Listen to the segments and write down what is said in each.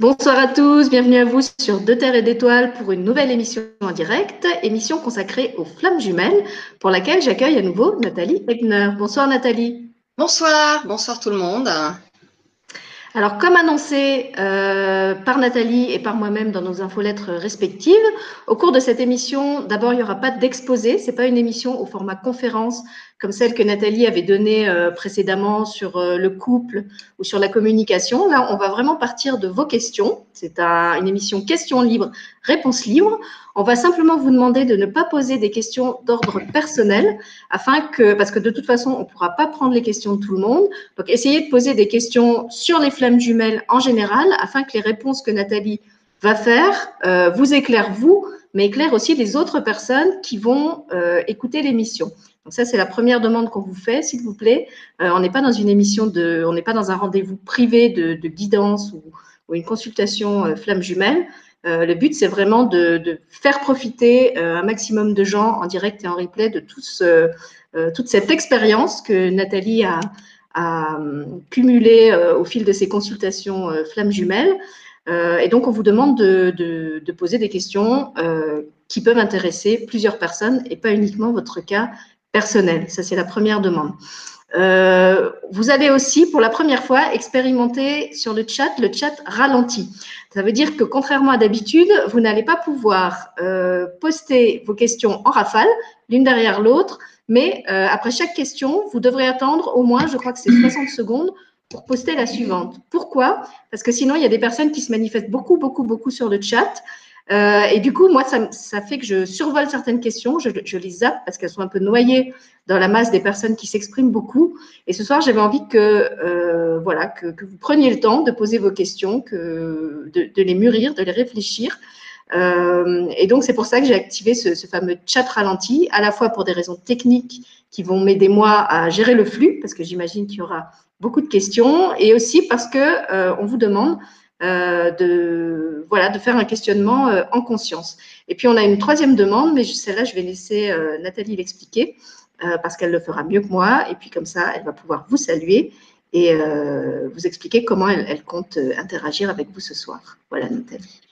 Bonsoir à tous, bienvenue à vous sur De Terre et d'Étoiles pour une nouvelle émission en direct, émission consacrée aux flammes jumelles, pour laquelle j'accueille à nouveau Nathalie Ebner. Bonsoir Nathalie. Bonsoir, bonsoir tout le monde. Alors, comme annoncé euh, par Nathalie et par moi-même dans nos infolettres respectives, au cours de cette émission, d'abord, il n'y aura pas d'exposé. Ce n'est pas une émission au format conférence comme celle que Nathalie avait donnée euh, précédemment sur euh, le couple ou sur la communication. Là, on va vraiment partir de vos questions. C'est une émission questions libres, réponses libres. On va simplement vous demander de ne pas poser des questions d'ordre personnel, afin que, parce que de toute façon, on ne pourra pas prendre les questions de tout le monde. Donc, essayez de poser des questions sur les flammes jumelles en général, afin que les réponses que Nathalie va faire euh, vous éclairent vous, mais éclairent aussi les autres personnes qui vont écouter l'émission. Donc ça, c'est la première demande qu'on vous fait, s'il vous plaît. Euh, on n'est pas dans une émission de, on n'est pas dans un rendez-vous privé de, guidance ou, une consultation euh, flamme jumelle. Euh, le but, c'est vraiment de, faire profiter un maximum de gens en direct et en replay de toute cette expérience que Nathalie a, a cumulée au fil de ses consultations flamme jumelles. et donc, on vous demande de, poser des questions qui peuvent intéresser plusieurs personnes et pas uniquement votre cas personnel. Ça, c'est la première demande. Euh, vous allez aussi, pour la première fois, expérimenter sur le chat le chat ralenti. Ça veut dire que, contrairement à d'habitude, vous n'allez pas pouvoir euh, poster vos questions en rafale, l'une derrière l'autre, mais euh, après chaque question, vous devrez attendre au moins, je crois que c'est 60 secondes, pour poster la suivante. Pourquoi? Parce que sinon, il y a des personnes qui se manifestent beaucoup, beaucoup, beaucoup sur le chat. Euh, et du coup, moi, ça, ça, fait que je survole certaines questions, je, je les zappe parce qu'elles sont un peu noyées dans la masse des personnes qui s'expriment beaucoup. Et ce soir, j'avais envie que, euh, voilà, que, que, vous preniez le temps de poser vos questions, que, de, de les mûrir, de les réfléchir. Euh, et donc, c'est pour ça que j'ai activé ce, ce, fameux chat ralenti, à la fois pour des raisons techniques qui vont m'aider moi à gérer le flux, parce que j'imagine qu'il y aura beaucoup de questions, et aussi parce que euh, on vous demande euh, de, voilà, de faire un questionnement euh, en conscience. Et puis, on a une troisième demande, mais celle-là, je vais laisser euh, Nathalie l'expliquer parce qu'elle le fera mieux que moi. Et puis, comme ça, elle va pouvoir vous saluer et vous expliquer comment elle, elle compte interagir avec vous ce soir. Voilà, Nathalie.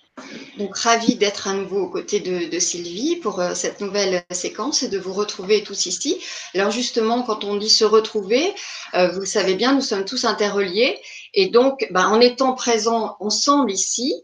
Donc, ravie d'être à nouveau aux côtés de, Sylvie pour euh, cette nouvelle séquence et de vous retrouver tous ici. Alors, justement, quand on dit se retrouver, euh, vous le savez bien, nous sommes tous interreliés. Et donc, ben, en étant présents ensemble ici,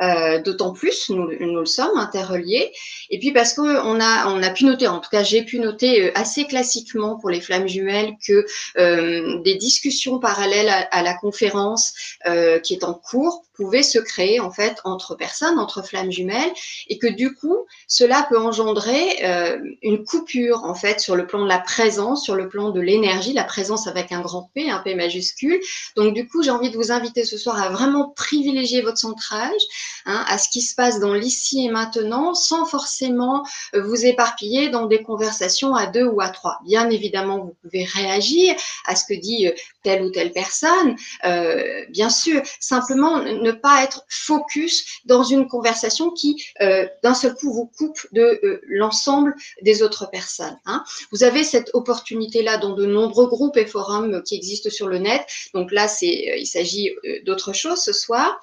euh, d'autant plus, nous, nous, le sommes, interreliés. Et puis parce qu'on a, on a pu noter, en tout cas j'ai pu noter euh, assez classiquement pour les flammes jumelles que euh, des discussions parallèles à, à la conférence euh, qui est en cours pouvaient se créer en fait entre personnes, entre flammes jumelles, et que du coup cela peut engendrer euh, une coupure en fait sur le plan de la présence, sur le plan de l'énergie, la présence avec un grand P, un P majuscule. Donc du coup j'ai envie de vous inviter ce soir à vraiment privilégier votre centrage, hein, à ce qui se passe dans l'ici et maintenant, sans forcément euh, vous éparpiller dans des conversations à deux ou à trois. Bien évidemment, vous pouvez réagir à ce que dit euh, telle ou telle personne, euh, bien sûr. Simplement, ne pas être focus dans une conversation qui, euh, d'un seul coup, vous coupe de euh, l'ensemble des autres personnes. Hein. Vous avez cette opportunité-là dans de nombreux groupes et forums qui existent sur le net. Donc là, c'est, il s'agit d'autre chose ce soir.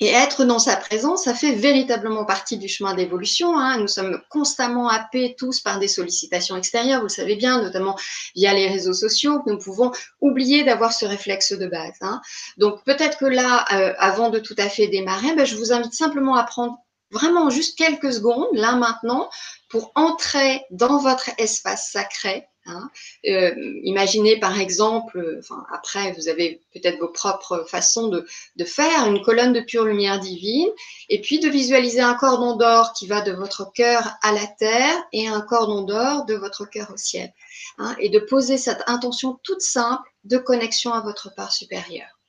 Et être dans sa présence, ça fait véritablement partie du chemin d'évolution. Hein. Nous sommes constamment happés tous par des sollicitations extérieures, vous le savez bien, notamment via les réseaux sociaux. Nous pouvons oublier d'avoir ce réflexe de base. Hein. Donc peut-être que là, euh, avant de tout à fait démarrer, ben, je vous invite simplement à prendre vraiment juste quelques secondes, là maintenant, pour entrer dans votre espace sacré, Hein. Euh, imaginez par exemple, après vous avez peut-être vos propres façons de, faire une colonne de pure lumière divine, et puis de visualiser un cordon d'or qui va de votre cœur à la terre et un cordon d'or de votre cœur au ciel, hein, et de poser cette intention toute simple de connexion à votre part supérieure.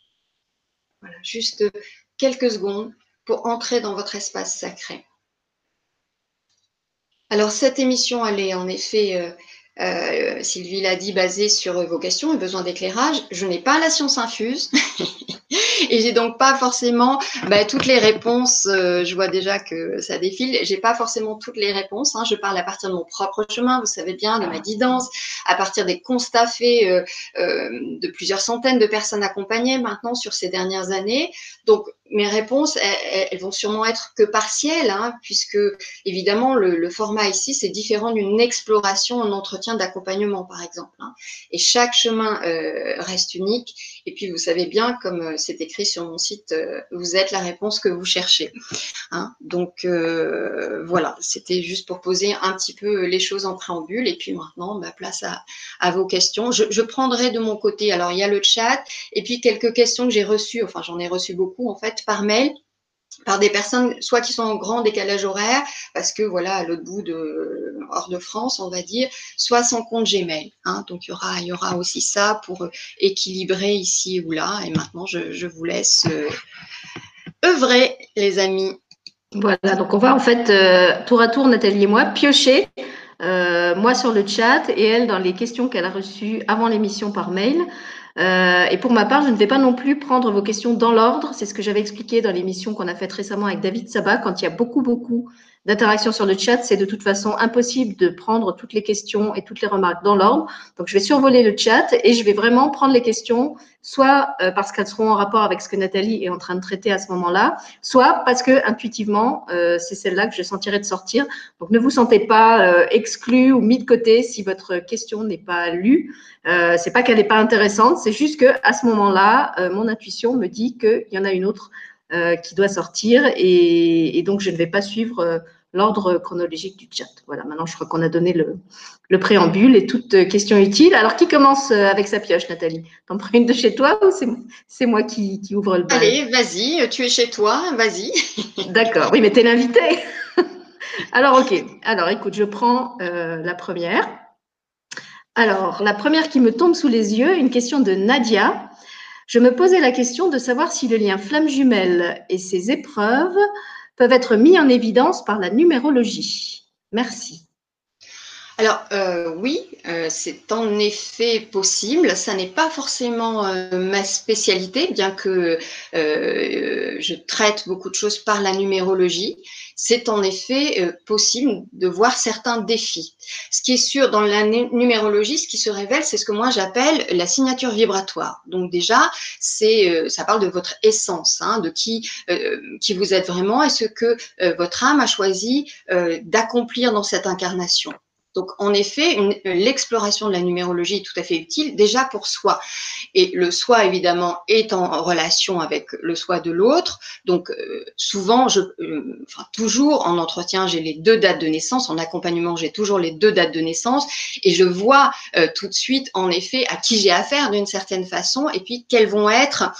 Voilà, juste quelques secondes pour entrer dans votre espace sacré. Alors cette émission, elle est en effet euh, Sylvie l'a dit, basé sur vos questions et besoin d'éclairage. Je n'ai pas la science infuse. et j'ai donc pas forcément bah, toutes les réponses. Euh, je vois déjà que ça défile. J'ai pas forcément toutes les réponses. Hein. Je parle à partir de mon propre chemin, vous savez bien, de ma guidance, à partir des constats faits euh, euh, de plusieurs centaines de personnes accompagnées maintenant sur ces dernières années. Donc mes réponses, elles, vont sûrement être que partielles, hein, puisque évidemment le, format ici c'est différent d'une exploration en entretien d'accompagnement par exemple. Hein. Et chaque chemin euh, reste unique. Et puis vous savez bien, comme euh, c'est écrit sur mon site, euh, vous êtes la réponse que vous cherchez. Hein. Donc voilà, c'était juste pour poser un petit peu les choses en préambule. Et puis maintenant, bah, place à, à vos questions. Je, je prendrai de mon côté. Alors il y a le chat et puis quelques questions que j'ai reçues. Enfin j'en ai reçu beaucoup en fait par mail par des personnes soit qui sont en grand décalage horaire parce que voilà à l'autre bout de hors de France on va dire soit sans compte Gmail hein. donc il y aura aussi ça pour équilibrer ici ou là. Et maintenant je, vous laisse euh, œuvrer les amis. Voilà. Donc on va en fait euh, tour à tour Nathalie et moi piocher euh, moi sur le chat et elle dans les questions qu'elle a reçues avant l'émission par mail euh, et pour ma part, je ne vais pas non plus prendre vos questions dans l'ordre. C'est ce que j'avais expliqué dans l'émission qu'on a faite récemment avec David Sabat. Quand il y a beaucoup, beaucoup d'interactions sur le chat, c'est de toute façon impossible de prendre toutes les questions et toutes les remarques dans l'ordre. Donc, je vais survoler le chat et je vais vraiment prendre les questions, soit euh, parce qu'elles seront en rapport avec ce que Nathalie est en train de traiter à ce moment-là, soit parce que intuitivement, euh, c'est celle-là que je sentirai de sortir. Donc, ne vous sentez pas euh, exclu ou mis de côté si votre question n'est pas lue. C'est pas qu'elle n'est pas intéressante, c'est juste que à ce moment-là, mon intuition me dit qu'il y en a une autre qui doit sortir et, donc je ne vais pas suivre l'ordre chronologique du chat. Voilà, maintenant je crois qu'on a donné le, préambule et toutes questions utiles. Alors qui commence euh, avec sa pioche, Nathalie? T'en prends une de chez toi ou c'est moi qui, ouvre le bal? Allez, vas-y, tu es chez toi, vas-y. D'accord, oui, mais tu es l'invité. Alors, ok. Alors, écoute, je prends la première. Alors, la première qui me tombe sous les yeux, une question de Nadia je me posais la question de savoir si le lien flamme jumelle et ses épreuves peuvent être mis en évidence par la numérologie. Merci. Alors euh, oui, euh, c'est en effet possible. Ça n'est pas forcément euh, ma spécialité, bien que je traite beaucoup de choses par la numérologie c'est en effet possible de voir certains défis. Ce qui est sûr dans la numérologie, ce qui se révèle, c'est ce que moi j'appelle la signature vibratoire. Donc déjà, ça parle de votre essence, hein, de qui vous êtes vraiment et ce que votre âme a choisi d'accomplir dans cette incarnation. Donc, en effet, l'exploration de la numérologie est tout à fait utile déjà pour soi. Et le soi, évidemment, est en relation avec le soi de l'autre. Donc, euh, souvent, je, euh, enfin, toujours en entretien, j'ai les deux dates de naissance. En accompagnement, j'ai toujours les deux dates de naissance. Et je vois euh, tout de suite, en effet, à qui j'ai affaire d'une certaine façon et puis quels vont être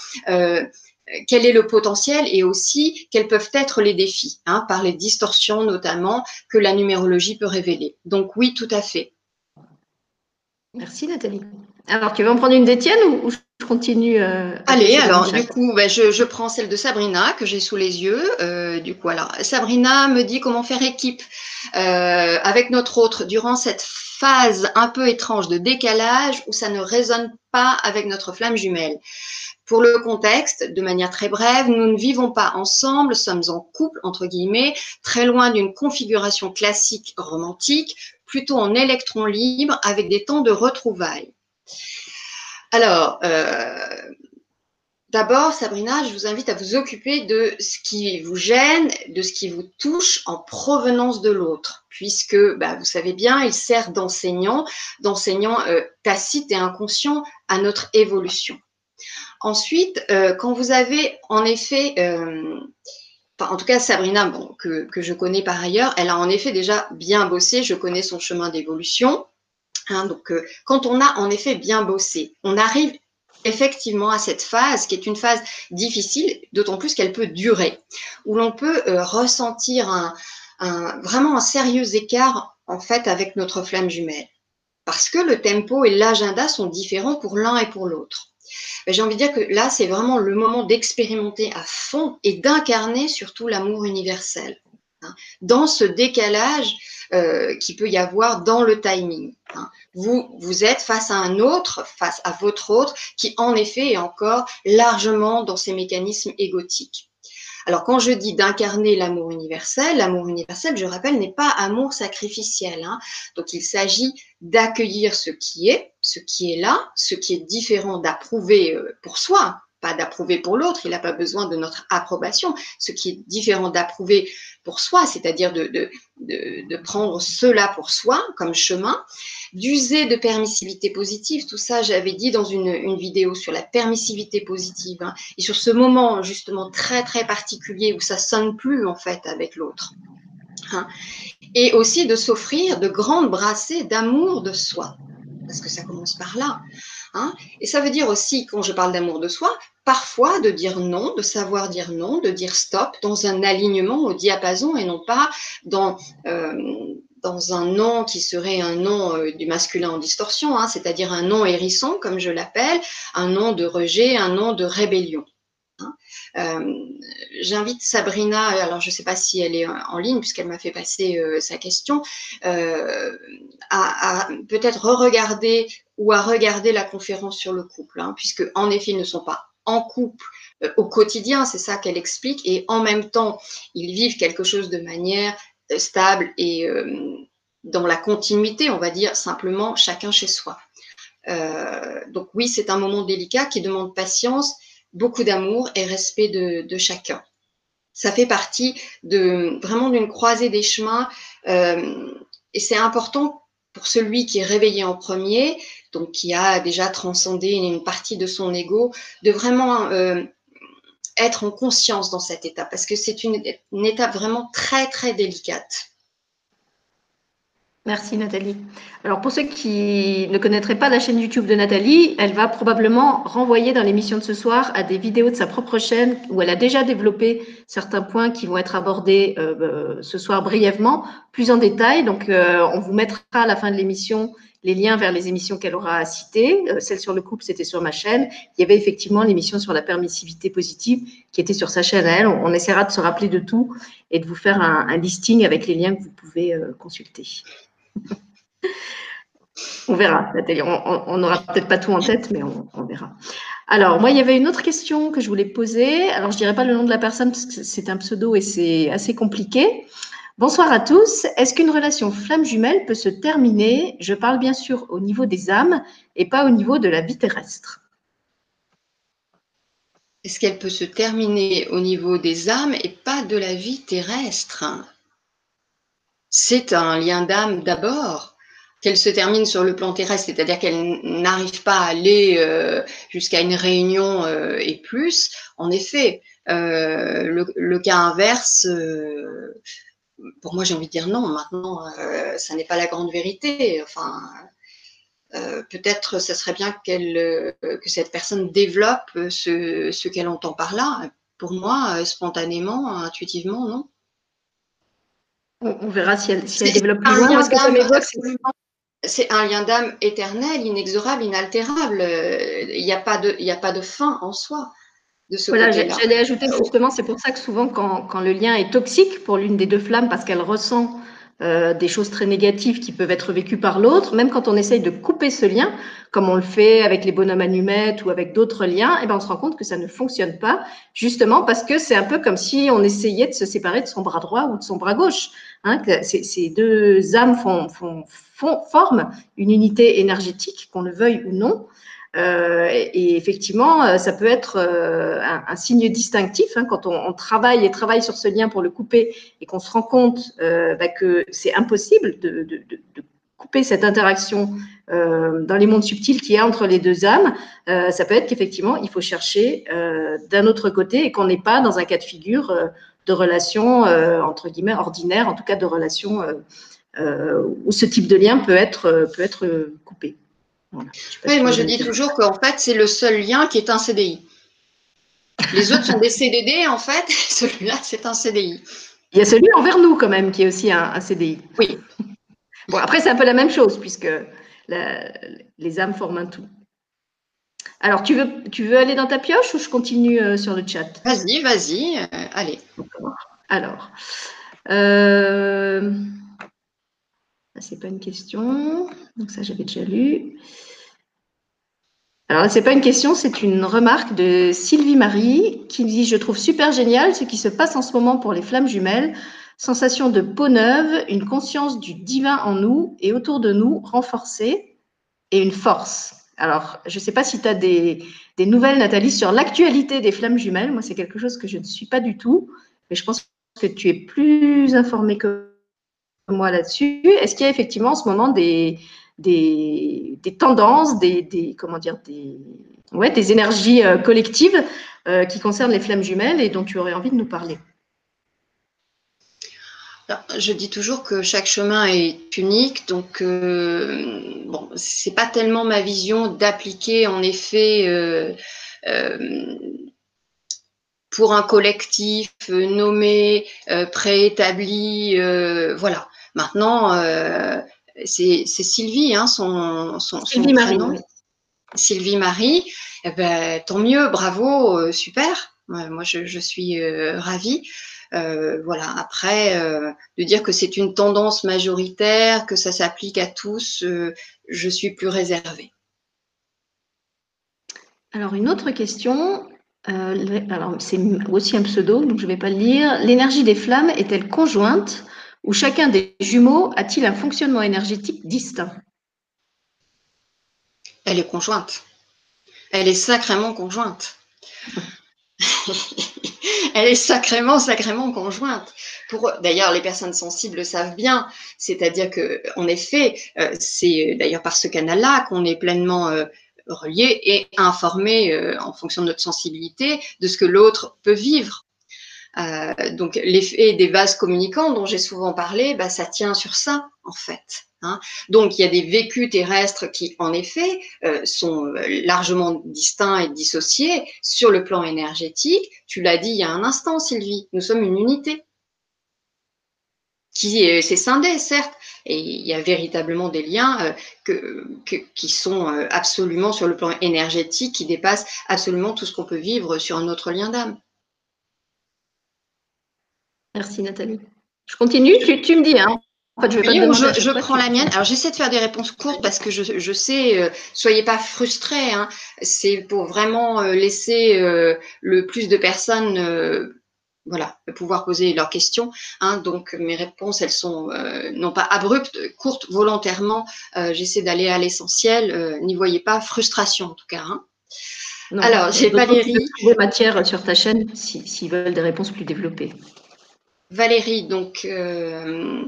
quel est le potentiel et aussi quels peuvent être les défis, hein, par les distorsions notamment que la numérologie peut révéler. Donc oui, tout à fait. Merci Nathalie. Alors, tu veux en prendre une d'Étienne ou, je continue euh, Allez, alors du coup, ben, je, prends celle de Sabrina que j'ai sous les yeux. Euh, du coup, alors Sabrina me dit comment faire équipe euh, avec notre autre durant cette phase un peu étrange de décalage où ça ne résonne pas avec notre flamme jumelle. Pour le contexte, de manière très brève, nous ne vivons pas ensemble, sommes en couple, entre guillemets, très loin d'une configuration classique romantique, plutôt en électron libre avec des temps de retrouvailles. Alors, euh, d'abord, Sabrina, je vous invite à vous occuper de ce qui vous gêne, de ce qui vous touche en provenance de l'autre, puisque bah, vous savez bien, il sert d'enseignant, d'enseignant euh, tacite et inconscient à notre évolution. Ensuite, euh, quand vous avez en effet, en tout cas Sabrina, que, je connais par ailleurs, elle a en effet déjà bien bossé, je connais son chemin d'évolution. Hein, donc, euh, quand on a en effet bien bossé, on arrive effectivement à cette phase qui est une phase difficile, d'autant plus qu'elle peut durer, où l'on peut ressentir un, vraiment un sérieux écart en fait avec notre flamme jumelle, parce que le tempo et l'agenda sont différents pour l'un et pour l'autre. J'ai envie de dire que là, c'est vraiment le moment d'expérimenter à fond et d'incarner surtout l'amour universel. Hein. Dans ce décalage, euh, qu'il peut y avoir dans le timing. Hein. Vous, vous êtes face à un autre, face à votre autre, qui en effet est encore largement dans ses mécanismes égotiques. Alors quand je dis d'incarner l'amour universel, l'amour universel, je rappelle, n'est pas amour sacrificiel. Hein. Donc il s'agit d'accueillir ce qui est, ce qui est là, ce qui est différent d'approuver euh, pour soi, pas d'approuver pour l'autre, il n'a pas besoin de notre approbation, ce qui est différent d'approuver pour soi, c'est-à-dire de, prendre cela pour soi comme chemin, d'user de permissivité positive, tout ça j'avais dit dans une, une, vidéo sur la permissivité positive, hein, et sur ce moment justement très très particulier où ça sonne plus en fait avec l'autre. Hein, et aussi de s'offrir de grandes brassées d'amour de soi, parce que ça commence par là. Hein. Et ça veut dire aussi, quand je parle d'amour de soi, parfois de dire non, de savoir dire non, de dire stop dans un alignement au diapason et non pas dans, euh, dans un non qui serait un nom euh, du masculin en distorsion, hein, c'est-à-dire un non hérisson, comme je l'appelle, un nom de rejet, un nom de rébellion. Euh, j'invite Sabrina, alors je ne sais pas si elle est en ligne puisqu'elle m'a fait passer sa question, à, peut-être re-regarder ou à regarder la conférence sur le couple, hein, puisque en effet, ils ne sont pas en couple euh, au quotidien, c'est ça qu'elle explique, et en même temps, ils vivent quelque chose de manière euh, stable et euh, dans la continuité, on va dire simplement chacun chez soi. donc oui, c'est un moment délicat qui demande patience, beaucoup d'amour et respect de, chacun. Ça fait partie de vraiment d'une croisée des chemins et c'est important pour celui qui est réveillé en premier, donc qui a déjà transcendé une partie de son ego, de vraiment euh, être en conscience dans cette étape, parce que c'est une, étape vraiment très, très délicate. Merci Nathalie. Alors pour ceux qui ne connaîtraient pas la chaîne YouTube de Nathalie, elle va probablement renvoyer dans l'émission de ce soir à des vidéos de sa propre chaîne où elle a déjà développé certains points qui vont être abordés euh, euh ce soir brièvement, plus en détail. Donc euh, on vous mettra à la fin de l'émission les liens vers les émissions qu'elle aura citées. Euh, celle sur le couple, c'était sur ma chaîne. Il y avait effectivement l'émission sur la permissivité positive qui était sur sa chaîne. On, essaiera de se rappeler de tout et de vous faire un, listing avec les liens que vous pouvez consulter. On verra, Nathalie. On n'aura peut-être pas tout en tête, mais on, verra. Alors, moi, il y avait une autre question que je voulais poser. Alors, je ne dirais pas le nom de la personne parce que c'est un pseudo et c'est assez compliqué. Bonsoir à tous. Est-ce qu'une relation flamme jumelle peut se terminer? Je parle bien sûr au niveau des âmes et pas au niveau de la vie terrestre. Est-ce qu'elle peut se terminer au niveau des âmes et pas de la vie terrestre? C'est un lien d'âme d'abord. Qu'elle se termine sur le plan terrestre, c'est-à-dire qu'elle n'arrive pas à aller euh, jusqu'à une réunion euh, et plus. En effet, euh, le, cas inverse pour moi, j'ai envie de dire non. Maintenant, ça n'est pas la grande vérité. Enfin, peut-être ce serait bien qu'elle, que cette personne développe ce, ce qu'elle entend par là. Pour moi, spontanément, intuitivement, non. On, verra si elle, si elle développe plus loin. C'est un lien d'âme éternel, inexorable, inaltérable. Il n'y a, pas de, il a pas de fin en soi voilà, J'allais ajouter justement, c'est pour ça que souvent, quand, quand, le lien est toxique pour l'une des deux flammes, parce qu'elle ressent euh, des choses très négatives qui peuvent être vécues par l'autre, même quand on essaye de couper ce lien, comme on le fait avec les bonhommes à ou avec d'autres liens, eh ben on se rend compte que ça ne fonctionne pas, justement parce que c'est un peu comme si on essayait de se séparer de son bras droit ou de son bras gauche. Hein, ces deux âmes font, font, font, forment une unité énergétique, qu'on le veuille ou non. Euh, et effectivement, euh, ça peut être euh, un, signe distinctif hein, quand on, travaille et travaille sur ce lien pour le couper et qu'on se rend compte bah, que c'est impossible de, couper cette interaction dans les mondes subtils qu'il y a entre les deux âmes, ça peut être qu'effectivement, il faut chercher d'un autre côté et qu'on n'est pas dans un cas de figure de relation, entre guillemets, ordinaire, en tout cas de relation où ce type de lien peut être, peut être coupé oui, moi je dis toujours qu'en fait, c'est le seul lien qui est un CDI. Les autres sont des CDD, en fait, celui-là, c'est un CDI. Il y a celui envers nous, quand même, qui est aussi un, CDI. Oui. Bon, après, c'est un peu la même chose, puisque les âmes forment un tout. Alors, tu veux, tu veux aller dans ta pioche ou je continue euh, sur le chat? Vas-y, vas-y, euh, allez. Alors, euh, c'est pas une question. Donc ça, j'avais déjà lu. Alors, ce n'est pas une question, c'est une remarque de Sylvie Marie qui dit Je trouve super génial ce qui se passe en ce moment pour les flammes jumelles. Sensation de peau neuve, une conscience du divin en nous et autour de nous renforcée et une force. Alors, je ne sais pas si tu as des, des, nouvelles, Nathalie, sur l'actualité des flammes jumelles. Moi, c'est quelque chose que je ne suis pas du tout, mais je pense que tu es plus informée que moi là-dessus. Est-ce qu'il y a effectivement en ce moment des, des, tendances, des, comment dire, des, ouais, des énergies euh, collectives euh, qui concernent les flammes jumelles et dont tu aurais envie de nous parler? Je dis toujours que chaque chemin est unique, donc euh, bon, c'est pas tellement ma vision d'appliquer en effet euh, pour un collectif nommé, préétabli, voilà. Maintenant, c'est Sylvie, hein, son, son, Sylvie Marie. Sylvie Marie, eh ben, tant mieux, bravo, euh, super. moi, je, suis euh, ravie. Euh, voilà. Après, de dire que c'est une tendance majoritaire, que ça s'applique à tous, je suis plus réservée. Alors, une autre question. alors, c'est aussi un pseudo, donc je ne vais pas le lire. L'énergie des flammes est-elle conjointe ou chacun des jumeaux a-t-il un fonctionnement énergétique distinct? Elle est conjointe. Elle est sacrément conjointe. Elle est sacrément, sacrément conjointe. Pour d'ailleurs, les personnes sensibles savent bien. C'est-à-dire que, en effet, euh, c'est d'ailleurs par ce canal-là qu'on est pleinement euh, relié et informé euh, en fonction de notre sensibilité de ce que l'autre peut vivre. Euh, donc l'effet des vases communicants dont j'ai souvent parlé, bah, ça tient sur ça en fait. Hein. Donc il y a des vécus terrestres qui en effet euh, sont euh, largement distincts et dissociés sur le plan énergétique. Tu l'as dit il y a un instant Sylvie, nous sommes une unité qui s'est scindée certes, et il y a véritablement des liens que, qui sont absolument sur le plan énergétique, qui dépassent absolument tout ce qu'on peut vivre sur un autre lien d'âme. Merci Nathalie. Je continue, tu, me dis. Hein. En fait, je, vais je, prends la mienne. Alors j'essaie de faire des réponses courtes parce que je, sais, euh, soyez pas frustrés. Hein. C'est pour vraiment euh, laisser euh, le plus de personnes voilà, pouvoir poser leurs questions. Hein. Donc mes réponses, elles sont non pas abruptes, courtes volontairement. J'essaie d'aller à l'essentiel. N'y voyez pas frustration en tout cas. Hein. Alors j'ai Valérie. Des matières sur ta chaîne s'ils veulent des réponses plus développées. Valérie, donc, euh,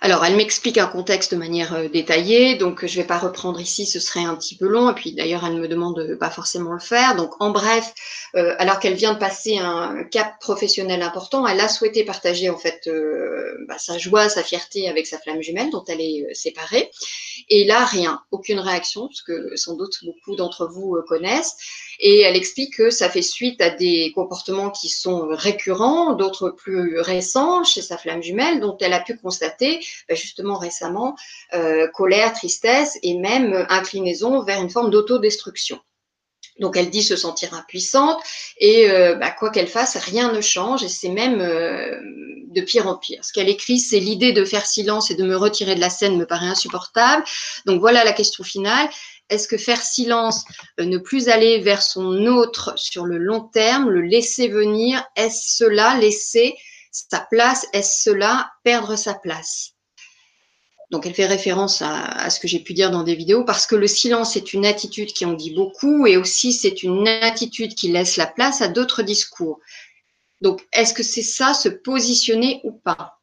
alors elle m'explique un contexte de manière euh, détaillée, donc je ne vais pas reprendre ici, ce serait un petit peu long, et puis d'ailleurs elle me demande de pas forcément le faire. Donc en bref, euh, alors qu'elle vient de passer un cap professionnel important, elle a souhaité partager en fait bah, sa joie, sa fierté avec sa flamme jumelle dont elle est séparée. Et là, rien, aucune réaction, ce que sans doute beaucoup d'entre vous connaissent. Et elle explique que ça fait suite à des comportements qui sont récurrents, d'autres plus récents chez sa flamme jumelle, dont elle a pu constater bah, justement récemment euh, colère, tristesse et même inclinaison vers une forme d'autodestruction. Donc elle dit se sentir impuissante et euh, bah, quoi qu'elle fasse, rien ne change et c'est même euh, de pire en pire. Ce qu'elle écrit, c'est l'idée de faire silence et de me retirer de la scène me paraît insupportable. Donc voilà la question finale. Est-ce que faire silence, euh, ne plus aller vers son autre sur le long terme, le laisser venir, est-ce cela laisser sa place Est-ce cela perdre sa place? Donc, elle fait référence à, ce que j'ai pu dire dans des vidéos parce que le silence est une attitude qui en dit beaucoup et aussi c'est une attitude qui laisse la place à d'autres discours. Donc, est-ce que c'est ça, se positionner ou pas?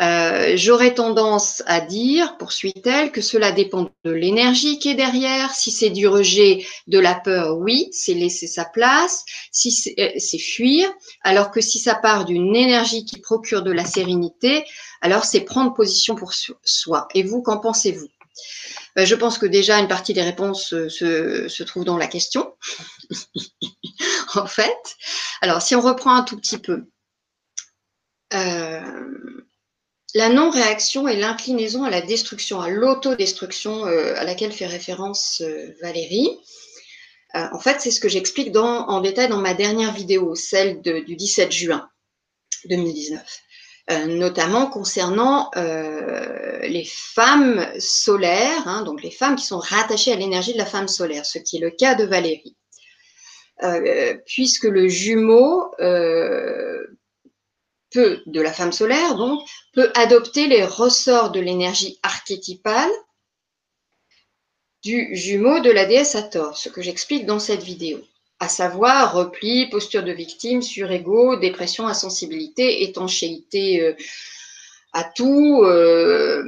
Euh, J'aurais tendance à dire, poursuit-elle, que cela dépend de l'énergie qui est derrière. Si c'est du rejet, de la peur, oui, c'est laisser sa place. Si c'est euh, fuir, alors que si ça part d'une énergie qui procure de la sérénité, alors c'est prendre position pour soi. Et vous, qu'en pensez-vous? Ben, je pense que déjà une partie des réponses euh, se, se trouve dans la question, en fait. Alors, si on reprend un tout petit peu, euh, la non-réaction et l'inclinaison à la destruction, à l'autodestruction euh, à laquelle fait référence euh, Valérie. Euh, en fait, c'est ce que j'explique en détail dans ma dernière vidéo, celle du 17 juin 2019. euh, notamment concernant les femmes solaires, hein, donc les femmes qui sont rattachées à l'énergie de la femme solaire, ce qui est le cas de Valérie. Puisque le jumeau de la femme solaire, donc, peut adopter les ressorts de l'énergie archétypale du jumeau de la déesse Hathor, ce que j'explique dans cette vidéo à savoir repli, posture de victime, surégo, dépression, insensibilité, étanchéité euh, à tout, euh,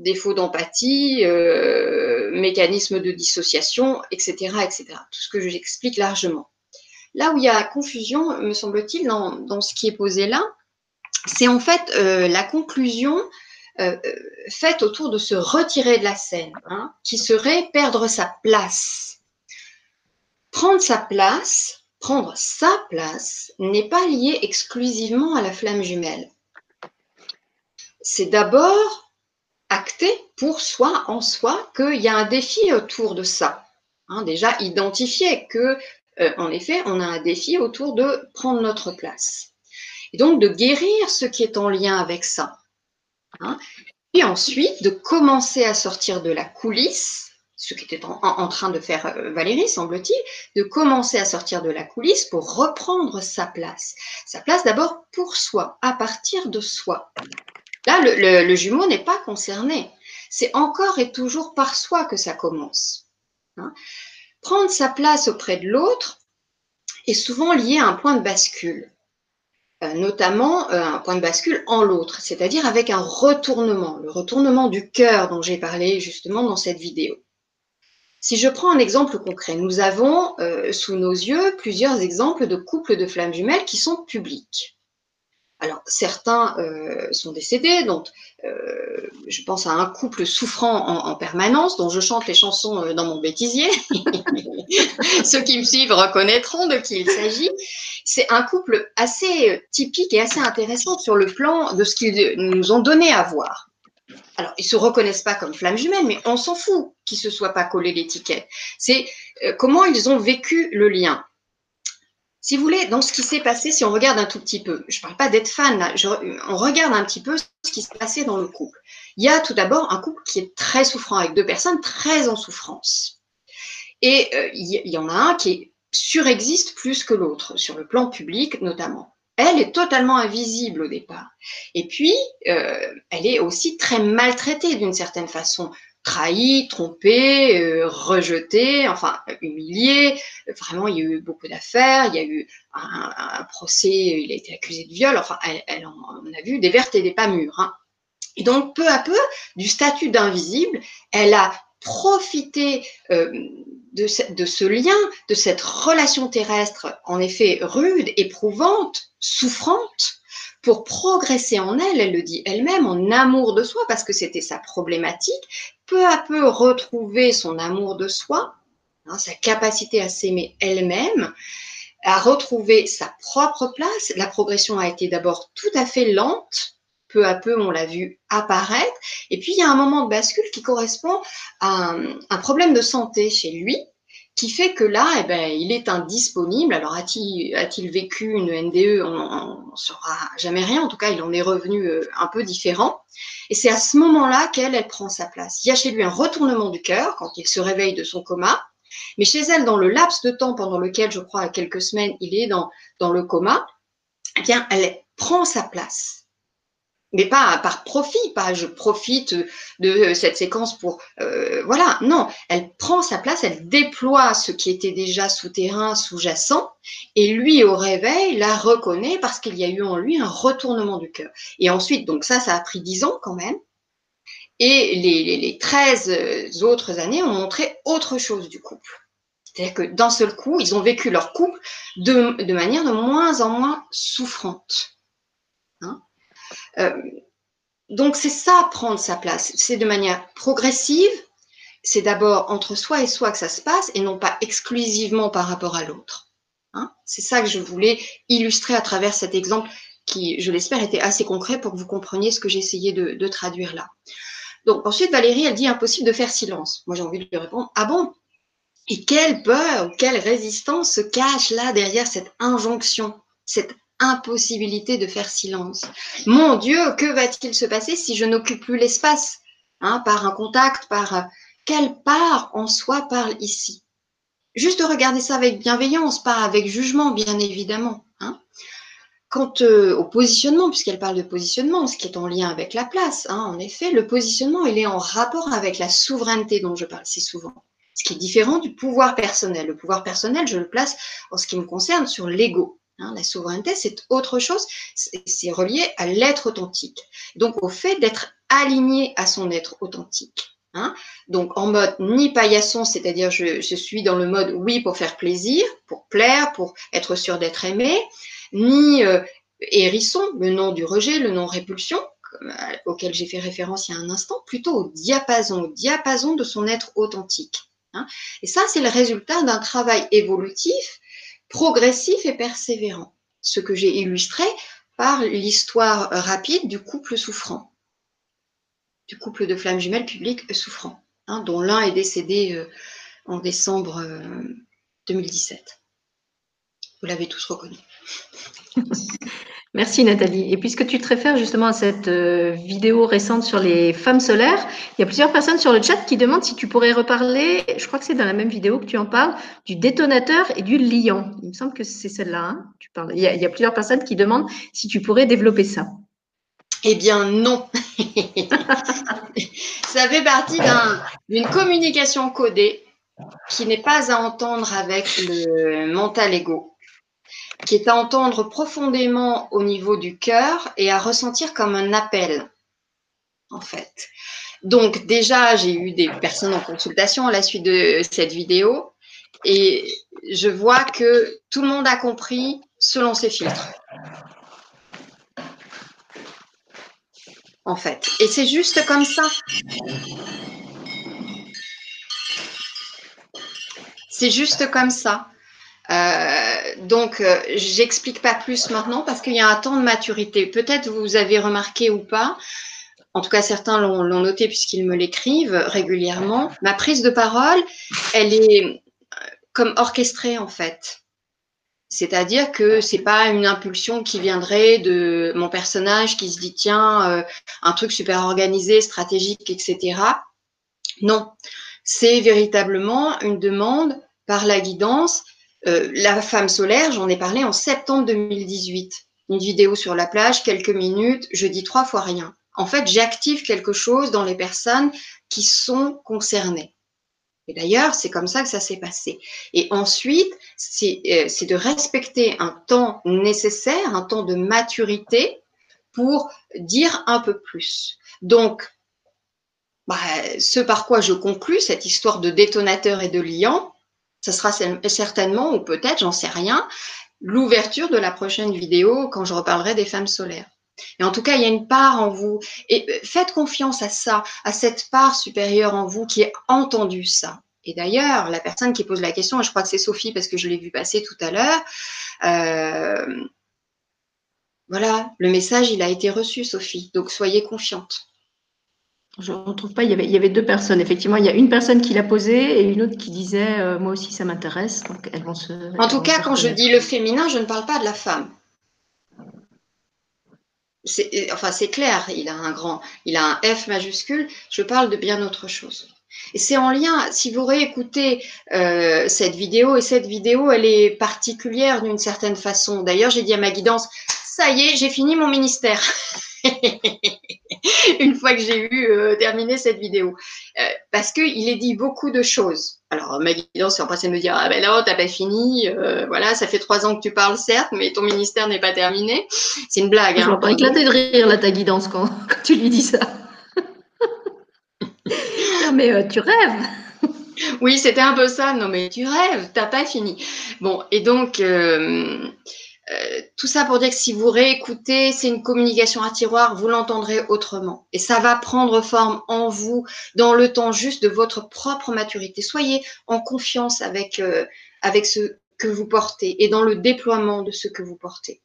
défaut d'empathie, euh, mécanisme de dissociation, etc., etc. Tout ce que j'explique largement. Là où il y a confusion, me semble-t-il, dans, ce qui est posé là, c'est en fait la conclusion faite autour de se retirer de la scène, hein, qui serait perdre sa place prendre sa place, prendre sa place n'est pas lié exclusivement à la flamme jumelle. C'est d'abord acté pour soi, en soi, qu'il y a un défi autour de ça. Hein, déjà identifier que, euh, en effet, on a un défi autour de prendre notre place. Et donc de guérir ce qui est en lien avec ça. Hein. Et ensuite de commencer à sortir de la coulisse ce qui était en, train de faire euh, Valérie, semble-t-il, de commencer à sortir de la coulisse pour reprendre sa place. Sa place d'abord pour soi, à partir de soi. Là, le, jumeau n'est pas concerné. C'est encore et toujours par soi que ça commence. Hein. Prendre sa place auprès de l'autre est souvent lié à un point de bascule, notamment euh, un point de bascule en l'autre, c'est-à-dire avec un retournement, le retournement du cœur dont j'ai parlé justement dans cette vidéo. Si je prends un exemple concret, nous avons euh, sous nos yeux plusieurs exemples de couples de flammes jumelles qui sont publics. Alors, certains euh, sont décédés, donc euh, je pense à un couple souffrant en, permanence, dont je chante les chansons dans mon bêtisier. Ceux qui me suivent reconnaîtront de qui il s'agit. C'est un couple assez typique et assez intéressant sur le plan de ce qu'ils nous ont donné à voir alors, ils se reconnaissent pas comme flammes jumelles, mais on s'en fout qu'ils se soient pas collés l'étiquette. C'est euh, comment ils ont vécu le lien. Si vous voulez, dans ce qui s'est passé, si on regarde un tout petit peu, je ne parle pas d'être fan, on regarde un petit peu ce qui s'est passé dans le couple. Il y a tout d'abord un couple qui est très souffrant, avec deux personnes très en souffrance. Et euh, il y, en a un qui surexiste plus que l'autre, sur le plan public notamment elle est totalement invisible au départ. Et puis, euh, elle est aussi très maltraitée d'une certaine façon, trahie, trompée, euh, rejetée, enfin humiliée. Vraiment, il y a eu beaucoup d'affaires, il y a eu un, procès, il a été accusé de viol. Enfin, elle, on a vu des vertes et des pas mûres. Hein. Et donc, peu à peu, du statut d'invisible, elle a profité euh, de, ce, lien, de cette relation terrestre, en effet rude, éprouvante, souffrante, pour progresser en elle, elle le dit elle-même, en amour de soi, parce que c'était sa problématique, peu à peu retrouver son amour de soi, hein, sa capacité à s'aimer elle-même, à retrouver sa propre place. La progression a été d'abord tout à fait lente, peu à peu, on l'a vu apparaître. Et puis, il y a un moment de bascule qui correspond à un, problème de santé chez lui, qui fait que là, eh ben, il est indisponible. Alors, a-t-il vécu une NDE On ne saura jamais rien. En tout cas, il en est revenu euh, un peu différent. Et c'est à ce moment-là qu'elle, elle prend sa place. Il y a chez lui un retournement du cœur quand il se réveille de son coma. Mais chez elle, dans le laps de temps pendant lequel, je crois, à quelques semaines, il est dans, dans le coma, eh bien, elle prend sa place mais pas par profit, pas je profite de cette séquence pour euh, voilà, non, elle prend sa place, elle déploie ce qui était déjà souterrain, sous-jacent, et lui au réveil la reconnaît parce qu'il y a eu en lui un retournement du cœur. Et ensuite, donc ça, ça a pris dix ans quand même, et les, les, 13 autres années ont montré autre chose du couple. C'est-à-dire que d'un seul coup, ils ont vécu leur couple de, de manière de moins en moins souffrante. Hein euh, donc c'est ça, prendre sa place. C'est de manière progressive. C'est d'abord entre soi et soi que ça se passe et non pas exclusivement par rapport à l'autre. Hein. c'est ça que je voulais illustrer à travers cet exemple qui, je l'espère, était assez concret pour que vous compreniez ce que j'essayais de, de traduire là. Donc ensuite, Valérie, elle dit impossible de faire silence. Moi, j'ai envie de lui répondre, ah bon? Et quelle peur quelle résistance se cache là derrière cette injonction, cette impossibilité de faire silence. Mon Dieu, que va-t-il se passer si je n'occupe plus l'espace hein, par un contact, par quelle part en soi parle ici? Juste regarder ça avec bienveillance, pas avec jugement, bien évidemment. Hein. Quant euh, au positionnement, puisqu'elle parle de positionnement, ce qui est en lien avec la place, hein, en effet, le positionnement, il est en rapport avec la souveraineté dont je parle si souvent ce qui est différent du pouvoir personnel. Le pouvoir personnel, je le place en ce qui me concerne sur l'ego. Hein. la souveraineté, c'est autre chose, c'est relié à l'être authentique. Donc au fait d'être aligné à son être authentique. Hein. Donc en mode ni paillasson, c'est-à-dire je, suis dans le mode oui pour faire plaisir, pour plaire, pour être sûr d'être aimé, ni euh, hérisson, le nom du rejet, le nom répulsion, euh, auquel j'ai fait référence il y a un instant, plutôt au diapason, au diapason de son être authentique. Hein. Et ça, c'est le résultat d'un travail évolutif, progressif et persévérant. Ce que j'ai illustré par l'histoire rapide du couple souffrant, du couple de flammes jumelles publiques souffrant, hein, dont l'un est décédé euh, en décembre 2017. Euh, Vous l'avez tous reconnu. Merci Nathalie. Et puisque tu te réfères justement à cette euh, vidéo récente sur les femmes solaires, il y a plusieurs personnes sur le chat qui demandent si tu pourrais reparler, je crois que c'est dans la même vidéo que tu en parles, du détonateur et du liant. Il me semble que c'est celle-là. Hein. Il, y a, plusieurs personnes qui demandent si tu pourrais développer ça. Eh bien non. ça fait partie d'une communication codée qui n'est pas à entendre avec le mental ego qui est à entendre profondément au niveau du cœur et à ressentir comme un appel, en fait. Donc déjà, j'ai eu des personnes en consultation à la suite de cette vidéo et je vois que tout le monde a compris selon ses filtres. En fait. Et c'est juste comme ça. C'est juste comme ça. Euh, donc, euh, j'explique pas plus maintenant parce qu'il y a un temps de maturité. Peut-être vous avez remarqué ou pas, en tout cas certains l'ont noté puisqu'ils me l'écrivent régulièrement, ma prise de parole, elle est euh, comme orchestrée en fait. C'est-à-dire que c'est pas une impulsion qui viendrait de mon personnage qui se dit tiens un truc super organisé, stratégique, etc. Non, c'est véritablement une demande par la guidance euh, la femme solaire, j'en ai parlé en septembre 2018. Une vidéo sur la plage, quelques minutes, je dis trois fois rien. En fait, j'active quelque chose dans les personnes qui sont concernées. Et d'ailleurs, c'est comme ça que ça s'est passé. Et ensuite, c'est euh, de respecter un temps nécessaire, un temps de maturité pour dire un peu plus. Donc, bah, ce par quoi je conclus cette histoire de détonateur et de liant, ce sera certainement, ou peut-être, j'en sais rien, l'ouverture de la prochaine vidéo quand je reparlerai des femmes solaires. Et en tout cas, il y a une part en vous. Et euh, faites confiance à ça, à cette part supérieure en vous qui a entendu ça. Et d'ailleurs, la personne qui pose la question, je crois que c'est Sophie parce que je l'ai vu passer tout à l'heure, euh, voilà, le message, il a été reçu, Sophie. Donc, soyez confiante. Je ne retrouve pas, il y, avait, il y avait deux personnes. Effectivement, il y a une personne qui l'a posé et une autre qui disait euh, Moi aussi, ça m'intéresse. Donc, elles vont se. En tout cas, quand je dis le féminin, je ne parle pas de la femme. Enfin, c'est clair, il a un grand, il a un F majuscule. Je parle de bien autre chose. Et c'est en lien, si vous réécoutez euh, cette vidéo, et cette vidéo, elle est particulière d'une certaine façon. D'ailleurs, j'ai dit à ma guidance, ça y est, j'ai fini mon ministère. une fois que j'ai eu euh, terminé cette vidéo. Euh, parce qu'il est dit beaucoup de choses. Alors, ma guidance est en train de me dire Ah ben non, t'as pas fini. Euh, voilà, ça fait trois ans que tu parles, certes, mais ton ministère n'est pas terminé. C'est une blague. Je hein, pas éclater de rire, là, ta guidance, quand, quand tu lui dis ça. non, mais tu rêves. Oui, c'était un peu ça. Non, mais tu rêves, t'as pas fini. Bon, et donc, euh, tout ça pour dire que si vous réécoutez, c'est une communication à tiroir, vous l'entendrez autrement. Et ça va prendre forme en vous dans le temps juste de votre propre maturité. Soyez en confiance avec, euh, avec ce que vous portez et dans le déploiement de ce que vous portez.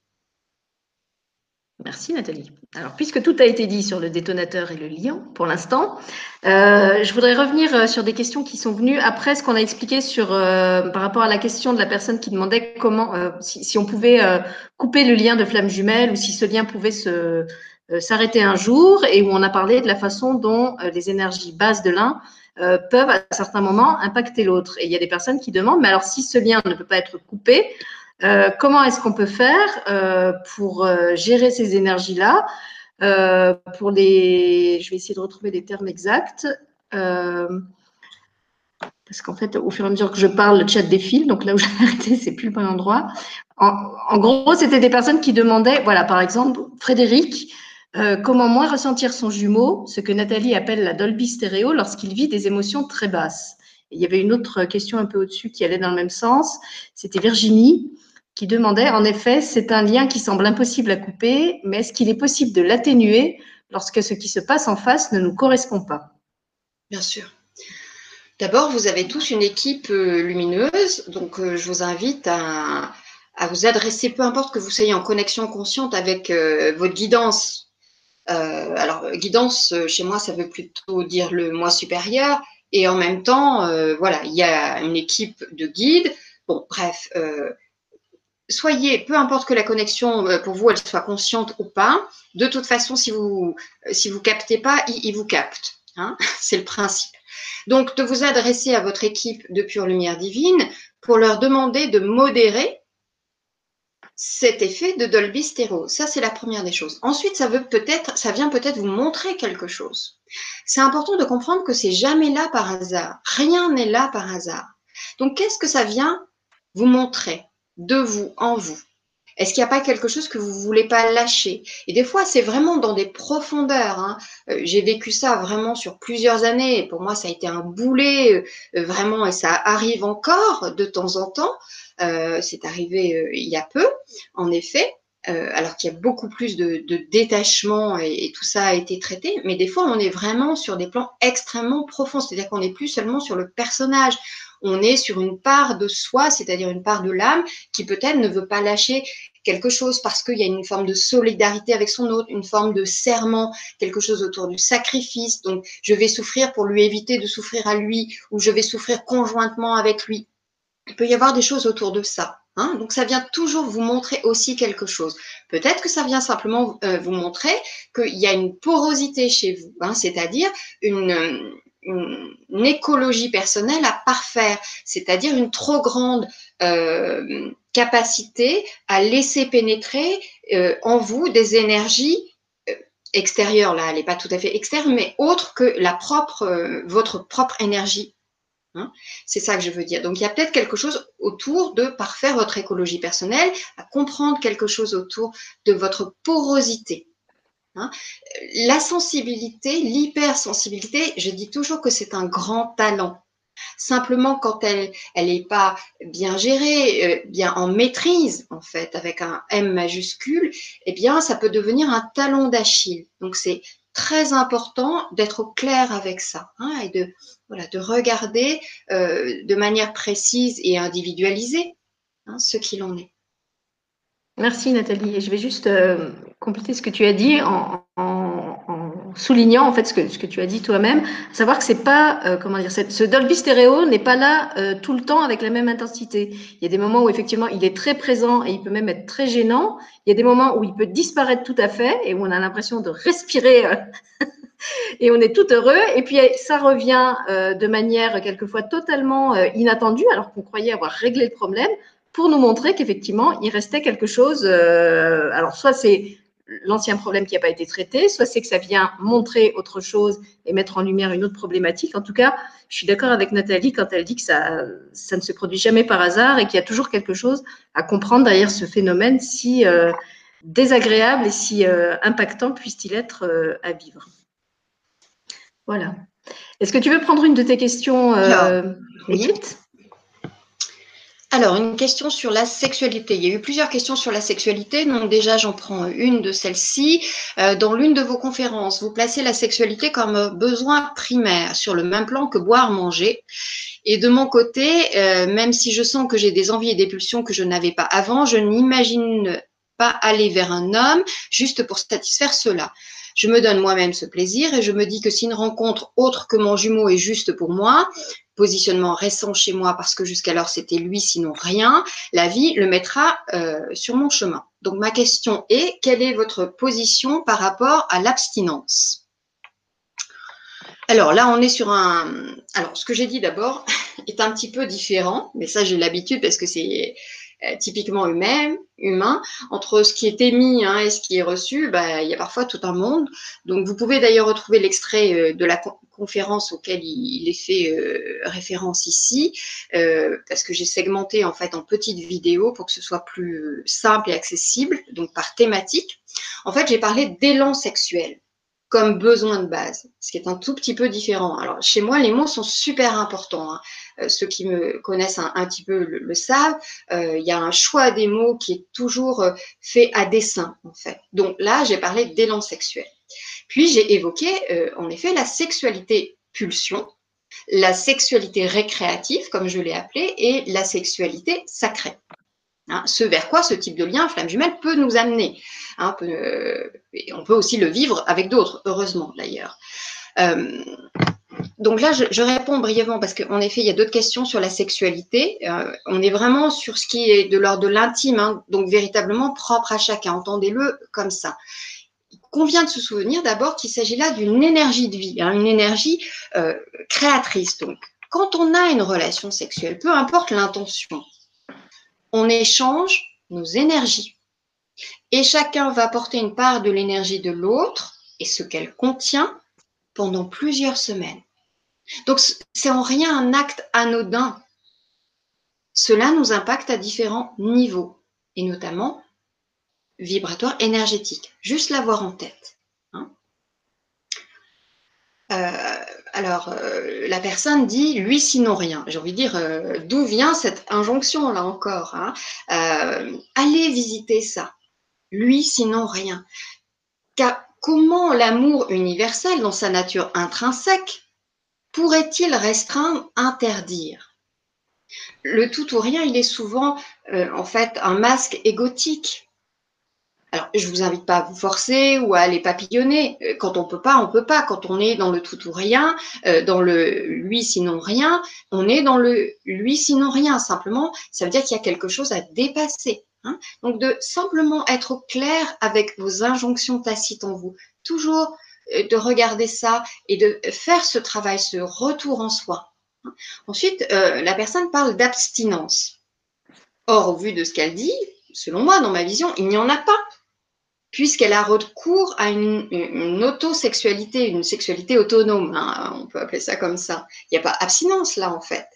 Merci Nathalie. Alors, puisque tout a été dit sur le détonateur et le liant pour l'instant, euh, je voudrais revenir euh, sur des questions qui sont venues après ce qu'on a expliqué sur, euh, par rapport à la question de la personne qui demandait comment, si, si, on pouvait couper le lien de flamme jumelle ou si ce lien pouvait se, s'arrêter un jour et où on a parlé de la façon dont les énergies bases de l'un peuvent à certains moments impacter l'autre. Et il y a des personnes qui demandent, mais alors si ce lien ne peut pas être coupé, euh, comment est-ce qu'on peut faire euh, pour euh, gérer ces énergies-là Pour les, je vais essayer de retrouver les termes exacts. parce qu'en fait, au fur et à mesure que je parle, le chat défile. Donc là où j'ai arrêté, c'est plus le bon endroit. En, gros, c'était des personnes qui demandaient, voilà, par exemple, Frédéric, comment moins ressentir son jumeau, ce que Nathalie appelle la Dolby stéréo, lorsqu'il vit des émotions très basses. il y avait une autre question un peu au-dessus qui allait dans le même sens. C'était Virginie qui demandait, en effet, c'est un lien qui semble impossible à couper, mais est-ce qu'il est possible de l'atténuer lorsque ce qui se passe en face ne nous correspond pas? Bien sûr. D'abord, vous avez tous une équipe euh, lumineuse, donc euh, je vous invite à, vous adresser, peu importe que vous soyez en connexion consciente avec euh, votre guidance. alors, guidance, chez moi, ça veut plutôt dire le moi supérieur, et en même temps, voilà, il y a une équipe de guides. Bon, bref, soyez, peu importe que la connexion euh, pour vous elle soit consciente ou pas, de toute façon, si vous euh, si vous captez pas, il, vous capte. Hein C'est le principe. Donc, de vous adresser à votre équipe de pure lumière divine pour leur demander de modérer cet effet de Dolby Stereo. Ça, c'est la première des choses. Ensuite, ça veut peut-être, ça vient peut-être vous montrer quelque chose. C'est important de comprendre que c'est jamais là par hasard. Rien n'est là par hasard. Donc, qu'est-ce que ça vient vous montrer? De vous, en vous Est-ce qu'il n'y a pas quelque chose que vous ne voulez pas lâcher? Et des fois, c'est vraiment dans des profondeurs. Hein. Euh, j'ai vécu ça vraiment sur plusieurs années. Pour moi, ça a été un boulet, euh, vraiment, et ça arrive encore de temps en temps. Euh, c'est arrivé il y a peu, en effet. Alors qu'il y a beaucoup plus de, détachement et, et, tout ça a été traité, mais des fois on est vraiment sur des plans extrêmement profonds, c'est-à-dire qu'on n'est plus seulement sur le personnage, on est sur une part de soi, c'est-à-dire une part de l'âme qui peut-être ne veut pas lâcher quelque chose parce qu'il y a une forme de solidarité avec son autre, une forme de serment, quelque chose autour du sacrifice. Donc, je vais souffrir pour lui éviter de souffrir à lui ou je vais souffrir conjointement avec lui. Il peut y avoir des choses autour de ça. Hein. Donc, ça vient toujours vous montrer aussi quelque chose. Peut-être que ça vient simplement euh, vous montrer qu'il y a une porosité chez vous, hein, c'est-à-dire une, écologie personnelle à parfaire, c'est-à-dire une trop grande euh, capacité à laisser pénétrer euh, en vous des énergies extérieures. Là, elle n'est pas tout à fait externe, mais autre que la propre, votre propre énergie. Hein. C'est ça que je veux dire. Donc, il y a peut-être quelque chose autour de parfaire votre écologie personnelle, à comprendre quelque chose autour de votre porosité. Hein. La sensibilité, l'hypersensibilité, je dis toujours que c'est un grand talent. Simplement, quand elle elle n'est pas bien gérée, euh, bien en maîtrise, en fait, avec un M majuscule, eh bien, ça peut devenir un talon d'Achille. Donc, c'est très important d'être au clair avec ça hein, et de, voilà, de regarder euh, de manière précise et individualisée hein, ce qu'il en est. Merci Nathalie. Je vais juste euh, compléter ce que tu as dit en, soulignant en fait ce que, ce que tu as dit toi-même, savoir que c'est pas euh, comment dire, ce Dolby stéréo n'est pas là euh, tout le temps avec la même intensité. Il y a des moments où effectivement il est très présent et il peut même être très gênant. Il y a des moments où il peut disparaître tout à fait et où on a l'impression de respirer. et on est tout heureux. Et puis ça revient de manière quelquefois totalement inattendue, alors qu'on croyait avoir réglé le problème pour nous montrer qu'effectivement, il restait quelque chose. Euh, alors, soit c'est l'ancien problème qui n'a pas été traité, soit c'est que ça vient montrer autre chose et mettre en lumière une autre problématique. En tout cas, je suis d'accord avec Nathalie quand elle dit que ça, ça ne se produit jamais par hasard et qu'il y a toujours quelque chose à comprendre derrière ce phénomène si euh, désagréable et si euh, impactant puisse-t-il être à vivre. Voilà. Est-ce que tu veux prendre une de tes questions, oui. Alors, une question sur la sexualité. Il y a eu plusieurs questions sur la sexualité. Donc déjà, j'en prends une de celles-ci. Euh, dans l'une de vos conférences, vous placez la sexualité comme besoin primaire, sur le même plan que boire, manger. Et de mon côté, euh, même si je sens que j'ai des envies et des pulsions que je n'avais pas avant, je n'imagine pas aller vers un homme juste pour satisfaire cela. Je me donne moi-même ce plaisir et je me dis que si une rencontre autre que mon jumeau est juste pour moi, positionnement récent chez moi parce que jusqu'alors c'était lui, sinon rien, la vie le mettra euh, sur mon chemin. Donc ma question est, quelle est votre position par rapport à l'abstinence? Alors là, on est sur un. Alors, ce que j'ai dit d'abord est un petit peu différent, mais ça, j'ai l'habitude parce que c'est typiquement humain, humain, entre ce qui est émis hein, et ce qui est reçu, bah, il y a parfois tout un monde. Donc vous pouvez d'ailleurs retrouver l'extrait euh, de la conférence auquel il, est fait euh, référence ici, parce que j'ai segmenté en fait en petites vidéos pour que ce soit plus simple et accessible, donc par thématique. En fait, j'ai parlé d'élan sexuel comme besoin de base, ce qui est un tout petit peu différent. Alors, chez moi, les mots sont super importants. Hein. Euh, ceux qui me connaissent un, petit peu le, savent. Euh, il y a un choix des mots qui est toujours euh, fait à dessein, en fait. Donc là, j'ai parlé d'élan sexuel. Puis, j'ai évoqué, en effet, la sexualité pulsion, la sexualité récréative, comme je l'ai appelé, et la sexualité sacrée. Hein, ce vers quoi ce type de lien flamme jumelle peut nous amener. Hein, euh, on peut aussi le vivre avec d'autres, heureusement d'ailleurs. Euh, donc là, je, réponds brièvement parce qu'en effet, il y a d'autres questions sur la sexualité. Euh, on est vraiment sur ce qui est de l'ordre de l'intime, hein, donc véritablement propre à chacun. Entendez-le comme ça. Il convient de se souvenir d'abord qu'il s'agit là d'une énergie de vie, une énergie créatrice. Donc, quand on a une relation sexuelle, peu importe l'intention, on échange nos énergies. Et chacun va porter une part de l'énergie de l'autre et ce qu'elle contient pendant plusieurs semaines. Donc, c'est en rien un acte anodin. Cela nous impacte à différents niveaux, et notamment vibratoire énergétique. Juste l'avoir en tête. Hein. Euh, alors, euh, la personne dit lui sinon rien. J'ai envie de dire euh, d'où vient cette injonction là encore. Hein euh, allez visiter ça. Lui sinon rien. Car comment l'amour universel dans sa nature intrinsèque pourrait-il restreindre, interdire? Le tout ou rien, il est souvent en fait un masque égotique alors, je vous invite pas à vous forcer ou à aller papillonner. Euh, quand on peut pas, on peut pas. Quand on est dans le tout ou rien, euh, dans le lui sinon rien, on est dans le lui sinon rien. Simplement, ça veut dire qu'il y a quelque chose à dépasser. Hein. Donc, de simplement être clair avec vos injonctions tacites en vous. Toujours euh, de regarder ça et de faire ce travail, ce retour en soi. Hein. Ensuite, la personne parle d'abstinence. Or, au vu de ce qu'elle dit, selon moi, dans ma vision, il n'y en a pas puisqu'elle a recours à une, une autosexualité, une sexualité autonome, hein, on peut appeler ça comme ça. Il n'y a pas abstinence là en fait.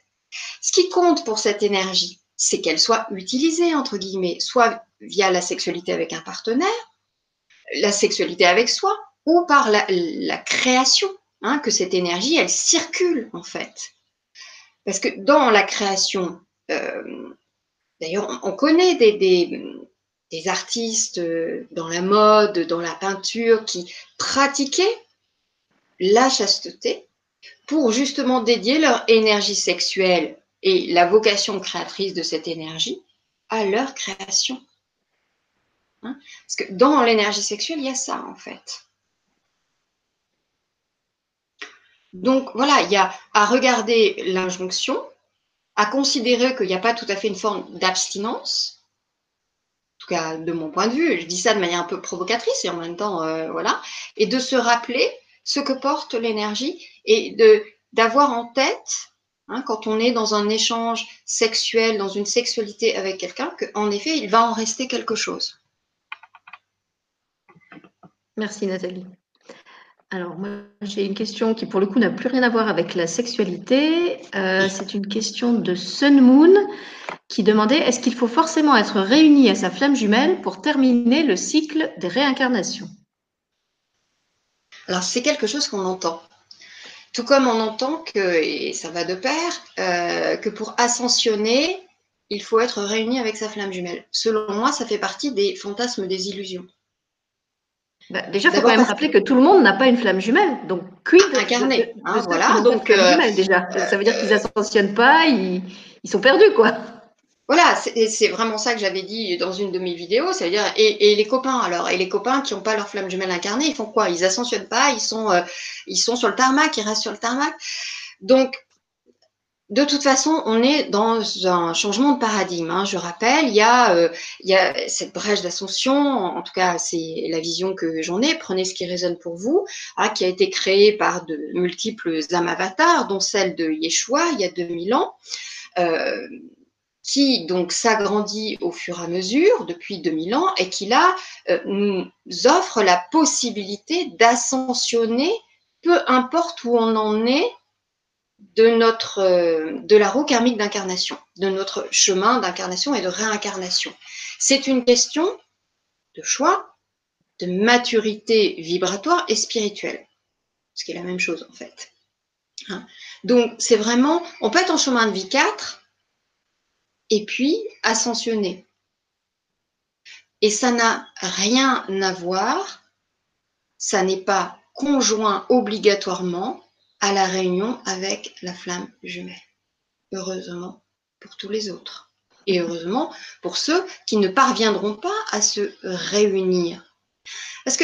Ce qui compte pour cette énergie, c'est qu'elle soit utilisée, entre guillemets, soit via la sexualité avec un partenaire, la sexualité avec soi, ou par la, création, hein, que cette énergie, elle circule en fait. Parce que dans la création, euh, d'ailleurs, on, connaît des, des artistes euh, dans la mode, dans la peinture, qui pratiquaient la chasteté pour justement dédier leur énergie sexuelle et la vocation créatrice de cette énergie à leur création. Hein? Parce que dans l'énergie sexuelle, il y a ça en fait. Donc voilà, il y a à regarder l'injonction, à considérer qu'il n'y a pas tout à fait une forme d'abstinence, de mon point de vue, je dis ça de manière un peu provocatrice et en même temps, euh, voilà, et de se rappeler ce que porte l'énergie et de d'avoir en tête, hein, quand on est dans un échange sexuel, dans une sexualité avec quelqu'un, qu'en effet, il va en rester quelque chose. Merci Nathalie. Alors, moi, j'ai une question qui, pour le coup, n'a plus rien à voir avec la sexualité. Euh, c'est une question de Sun Moon qui demandait est-ce qu'il faut forcément être réuni à sa flamme jumelle pour terminer le cycle des réincarnations? Alors, c'est quelque chose qu'on entend. Tout comme on entend que, et ça va de pair, euh, que pour ascensionner, il faut être réuni avec sa flamme jumelle. Selon moi, ça fait partie des fantasmes des illusions. Bah, déjà, il faut quand même rappeler que tout le monde n'a pas une flamme jumelle. Donc, quid Incarné, hein, voilà. Donc, euh, déjà. Ça veut dire qu'ils ascensionnent pas, ils, ils sont perdus, quoi. voilà, c'est vraiment ça que j'avais dit dans une de mes vidéos, c'est-à-dire, et, les copains alors, et les copains qui n'ont pas leur flamme jumelle incarnée, ils font quoi? Ils ascensionnent pas, ils sont, euh, ils sont sur le tarmac, ils restent sur le tarmac. Donc, de toute façon, on est dans un changement de paradigme. Hein. Je rappelle, il y, a, euh, il y a cette brèche d'ascension, en tout cas c'est la vision que j'en ai, prenez ce qui résonne pour vous, hein, qui a été créée par de multiples âmes avatars, dont celle de Yeshua il y a 2000 ans. Euh, qui donc s'agrandit au fur et à mesure depuis 2000 ans et qui là euh, nous offre la possibilité d'ascensionner, peu importe où on en est de notre euh, de la roue karmique d'incarnation, de notre chemin d'incarnation et de réincarnation. C'est une question de choix, de maturité vibratoire et spirituelle, ce qui est la même chose en fait. Hein. Donc c'est vraiment, on peut être en chemin de vie 4 et puis ascensionner. Et ça n'a rien à voir, ça n'est pas conjoint obligatoirement à la réunion avec la flamme jumelle. Heureusement pour tous les autres. Et heureusement pour ceux qui ne parviendront pas à se réunir. Parce que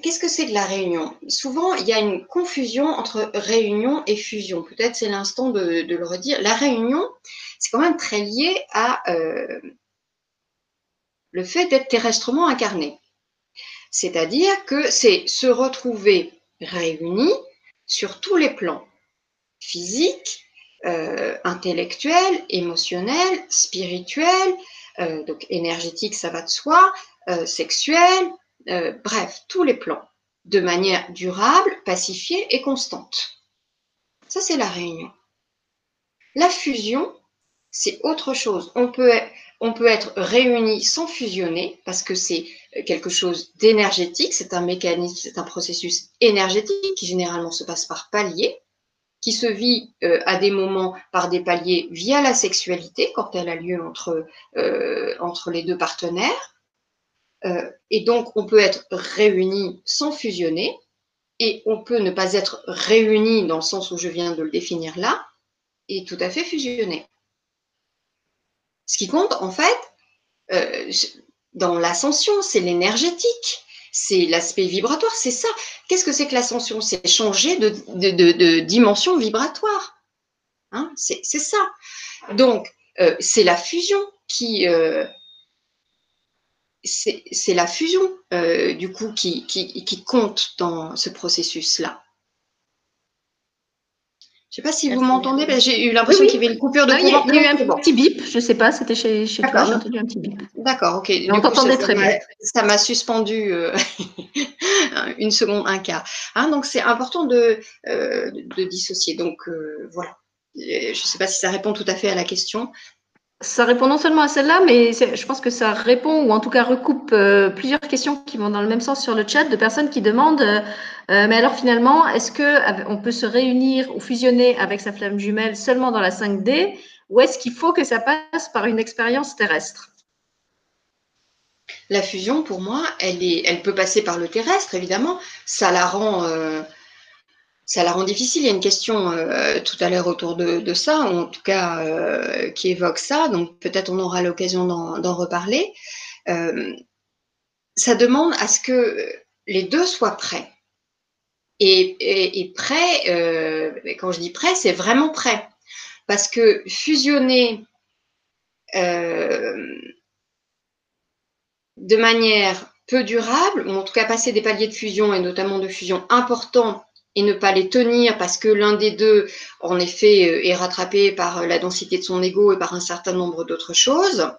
qu'est-ce que c'est de la réunion? Souvent, il y a une confusion entre réunion et fusion. Peut-être c'est l'instant de, le redire. La réunion, c'est quand même très lié à euh, le fait d'être terrestrement incarné. C'est-à-dire que c'est se retrouver réunis sur tous les plans, physiques, euh, intellectuels, émotionnels, spirituels, euh, donc énergétique, ça va de soi, euh, sexuel, bref, tous les plans, de manière durable, pacifiée et constante. Ça, c'est la réunion. La fusion, c'est autre chose. On peut, on peut être réunis sans fusionner parce que c'est quelque chose d'énergétique, c'est un mécanisme, c'est un processus énergétique qui généralement se passe par paliers, qui se vit euh, à des moments par des paliers via la sexualité quand elle a lieu entre, euh, entre les deux partenaires. Euh, et donc, on peut être réunis sans fusionner, et on peut ne pas être réunis dans le sens où je viens de le définir là, et tout à fait fusionner. Ce qui compte, en fait, euh, dans l'ascension, c'est l'énergétique, c'est l'aspect vibratoire, c'est ça. Qu'est-ce que c'est que l'ascension? C'est changer de, dimension vibratoire. Hein? C'est ça. Donc, euh, c'est la fusion qui... Euh, c'est la fusion, du coup, qui compte dans ce processus-là. Je ne sais pas si vous m'entendez, j'ai eu l'impression qu'il y avait une coupure de courant. Il y, a eu un petit bip, je ne sais pas, c'était chez, chez toi, j'ai entendu un petit bip. D'accord, ok. on t'entendait très bien. Ça m'a suspendu euh, une seconde, un quart. Hein, donc c'est important de, euh, de, dissocier. Donc euh, voilà. Je ne sais pas si ça répond tout à fait à la question. Ça répond non seulement à celle-là, mais je pense que ça répond ou en tout cas recoupe euh, plusieurs questions qui vont dans le même sens sur le chat de personnes qui demandent euh, euh, mais alors finalement, est-ce que on peut se réunir ou fusionner avec sa flamme jumelle seulement dans la 5D ou est-ce qu'il faut que ça passe par une expérience terrestre? La fusion, pour moi, elle, est, elle peut passer par le terrestre, évidemment. Ça la rend ça la rend difficile. Il y a une question euh, tout à l'heure autour de, ça, ou en tout cas euh, qui évoque ça, donc peut-être on aura l'occasion d'en reparler. Euh, ça demande à ce que les deux soient prêts. Et, et, prêt, quand je dis prêt, c'est vraiment prêt. Parce que fusionner de manière peu durable, ou en tout cas passer des paliers de fusion, et notamment de fusion importants, et ne pas les tenir parce que l'un des deux, en effet, euh, est rattrapé par euh, la densité de son ego et par un certain nombre d'autres choses,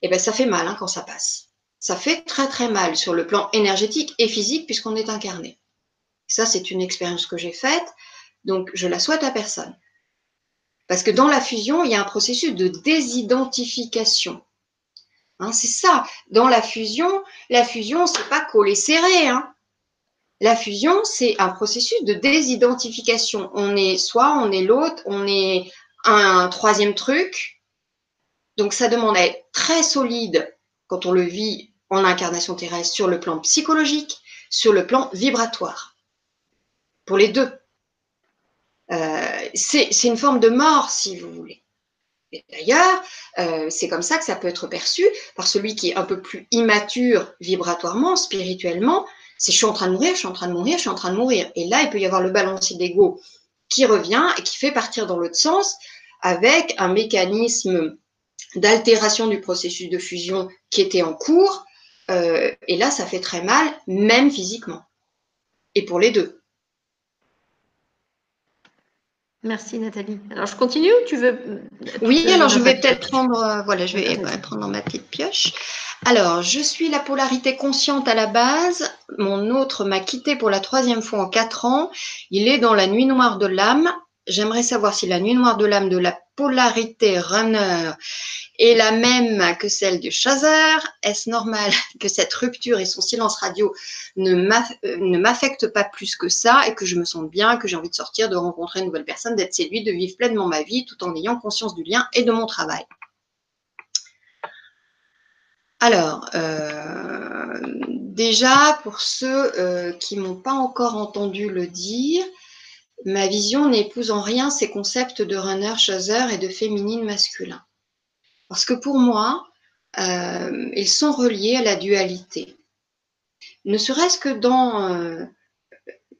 eh ben, ça fait mal hein, quand ça passe. Ça fait très très mal sur le plan énergétique et physique puisqu'on est incarné. Ça, c'est une expérience que j'ai faite, donc je la souhaite à personne. Parce que dans la fusion, il y a un processus de désidentification. Hein, c'est ça. Dans la fusion, la fusion, c'est pas coller serré. Hein. La fusion, c'est un processus de désidentification. On est soit on est l'autre, on est un troisième truc. Donc ça demande à être très solide quand on le vit en incarnation terrestre sur le plan psychologique, sur le plan vibratoire. Pour les deux. Euh, c'est une forme de mort, si vous voulez. D'ailleurs, euh, c'est comme ça que ça peut être perçu par celui qui est un peu plus immature vibratoirement, spirituellement. C'est je suis en train de mourir, je suis en train de mourir, je suis en train de mourir. Et là, il peut y avoir le balancier d'ego qui revient et qui fait partir dans l'autre sens avec un mécanisme d'altération du processus de fusion qui était en cours. Euh, et là, ça fait très mal, même physiquement. Et pour les deux. Merci Nathalie. Alors je continue ou tu veux Oui, alors je vais peut-être prendre, euh, voilà, je vais prendre ma petite pioche. Alors, je suis la polarité consciente à la base. Mon autre m'a quitté pour la troisième fois en quatre ans. Il est dans la nuit noire de l'âme. J'aimerais savoir si la nuit noire de l'âme de la polarité runner est la même que celle du chaser. Est-ce normal que cette rupture et son silence radio ne m'affectent pas plus que ça et que je me sens bien, que j'ai envie de sortir, de rencontrer une nouvelle personne, d'être séduite, de vivre pleinement ma vie tout en ayant conscience du lien et de mon travail? Alors, euh, déjà, pour ceux euh, qui m'ont pas encore entendu le dire, ma vision n'épouse en rien ces concepts de runner, chaser et de féminine masculin. Parce que pour moi, euh, ils sont reliés à la dualité. Ne serait-ce que dans euh,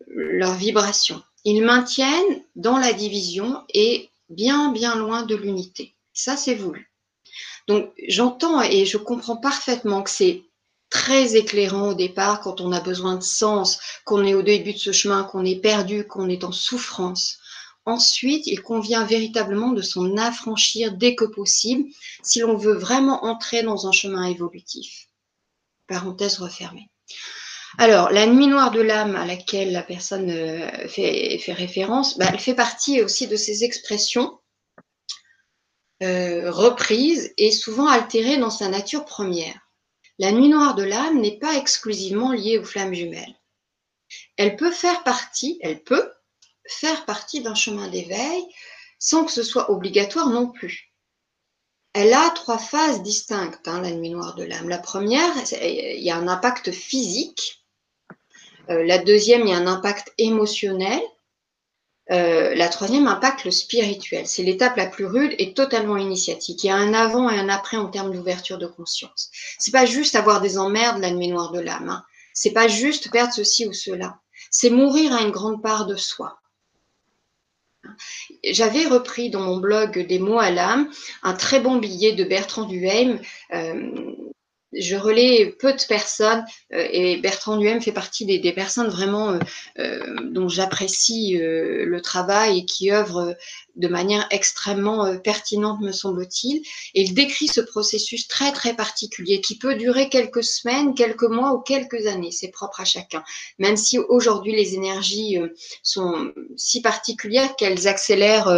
leur vibration. Ils maintiennent dans la division et bien, bien loin de l'unité. Ça, c'est voulu. Donc, j'entends et je comprends parfaitement que c'est très éclairant au départ quand on a besoin de sens, qu'on est au début de ce chemin, qu'on est perdu, qu'on est en souffrance. Ensuite, il convient véritablement de s'en affranchir dès que possible si l'on veut vraiment entrer dans un chemin évolutif. Parenthèse refermée. Alors, la nuit noire de l'âme à laquelle la personne euh, fait, référence, bah, elle fait partie aussi de ces expressions euh, reprise et souvent altérée dans sa nature première. La nuit noire de l'âme n'est pas exclusivement liée aux flammes jumelles. Elle peut faire partie, elle peut faire partie d'un chemin d'éveil sans que ce soit obligatoire non plus. Elle a trois phases distinctes, hein, la nuit noire de l'âme. La première, il y a un impact physique. Euh, la deuxième, il y a un impact émotionnel. Euh, la troisième impact le spirituel. C'est l'étape la plus rude et totalement initiatique. Il y a un avant et un après en termes d'ouverture de conscience. C'est pas juste avoir des emmerdes la nuit noire de l'âme. Hein. C'est pas juste perdre ceci ou cela. C'est mourir à une grande part de soi. J'avais repris dans mon blog des mots à l'âme un très bon billet de Bertrand Duhem euh, je relais peu de personnes euh, et Bertrand Duhem fait partie des, personnes vraiment euh, euh, dont j'apprécie le travail et qui œuvrent de manière extrêmement pertinente, me semble-t-il. Et il décrit ce processus très très particulier qui peut durer quelques semaines, quelques mois ou quelques années. C'est propre à chacun. Même si aujourd'hui les énergies sont si particulières qu'elles accélèrent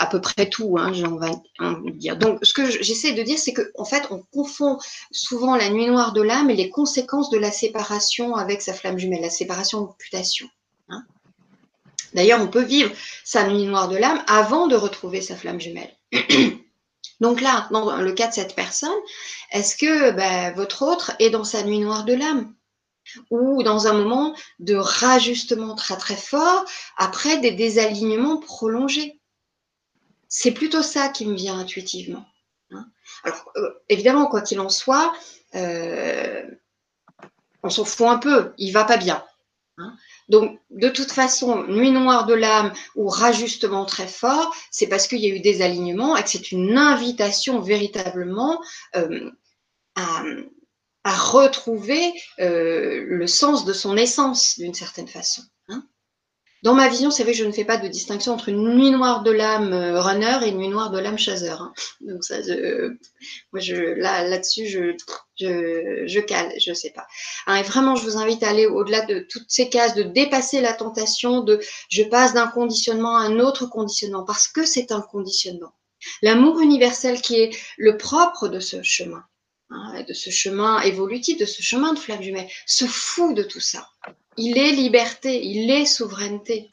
à peu près tout, hein, j'ai envie de dire. Donc, ce que j'essaie de dire, c'est qu'en en fait, on confond souvent la nuit noire de l'âme et les conséquences de la séparation avec sa flamme jumelle, la séparation de putation. Hein. D'ailleurs, on peut vivre sa nuit noire de l'âme avant de retrouver sa flamme jumelle. Donc là, dans le cas de cette personne, est-ce que ben, votre autre est dans sa nuit noire de l'âme? Ou dans un moment de rajustement très très fort après des désalignements prolongés? C'est plutôt ça qui me vient intuitivement. Hein. Alors, euh, évidemment, quoi qu'il en soit, euh, on s'en fout un peu, il va pas bien. Hein. Donc, de toute façon, nuit noire de l'âme ou rajustement très fort, c'est parce qu'il y a eu des alignements et que c'est une invitation véritablement euh, à, retrouver le sens de son essence d'une certaine façon. Dans ma vision, c'est vrai je ne fais pas de distinction entre une nuit noire de l'âme euh, runner et une nuit noire de l'âme chaser. Hein. Donc ça, moi, je, là, là-dessus, je, je, je cale, je sais pas. Hein, et vraiment, je vous invite à aller au-delà de toutes ces cases, de dépasser la tentation de je passe d'un conditionnement à un autre conditionnement, parce que c'est un conditionnement. L'amour universel qui est le propre de ce chemin, hein, de ce chemin évolutif, de ce chemin de flamme jumelle, se fout de tout ça. Il est liberté, il est souveraineté.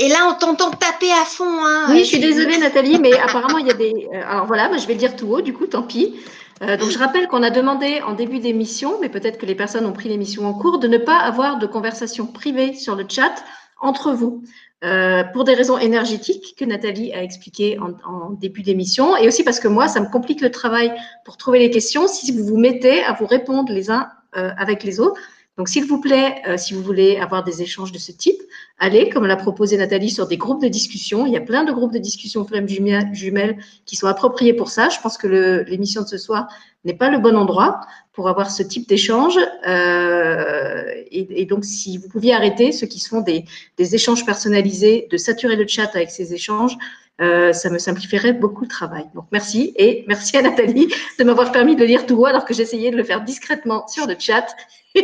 Et là, on t'entend taper à fond. Hein. Oui, je suis désolée, Nathalie, mais apparemment, il y a des. Euh, alors voilà, je vais le dire tout haut, du coup, tant pis. Euh, donc, je rappelle qu'on a demandé en début d'émission, mais peut-être que les personnes ont pris l'émission en cours, de ne pas avoir de conversation privée sur le chat entre vous. Euh, pour des raisons énergétiques que Nathalie a expliquées en, début d'émission, et aussi parce que moi, ça me complique le travail pour trouver les questions si vous vous mettez à vous répondre les uns euh, avec les autres. Donc, s'il vous plaît, euh, si vous voulez avoir des échanges de ce type, allez, comme l'a proposé Nathalie, sur des groupes de discussion. Il y a plein de groupes de discussion Flamme Jumelles qui sont appropriés pour ça. Je pense que l'émission de ce soir n'est pas le bon endroit pour avoir ce type d'échange. Euh, et, donc, si vous pouviez arrêter ceux qui se font des, échanges personnalisés, de saturer le chat avec ces échanges, euh, ça me simplifierait beaucoup le travail. Donc, merci. Et merci à Nathalie de m'avoir permis de lire tout haut alors que j'essayais de le faire discrètement sur le chat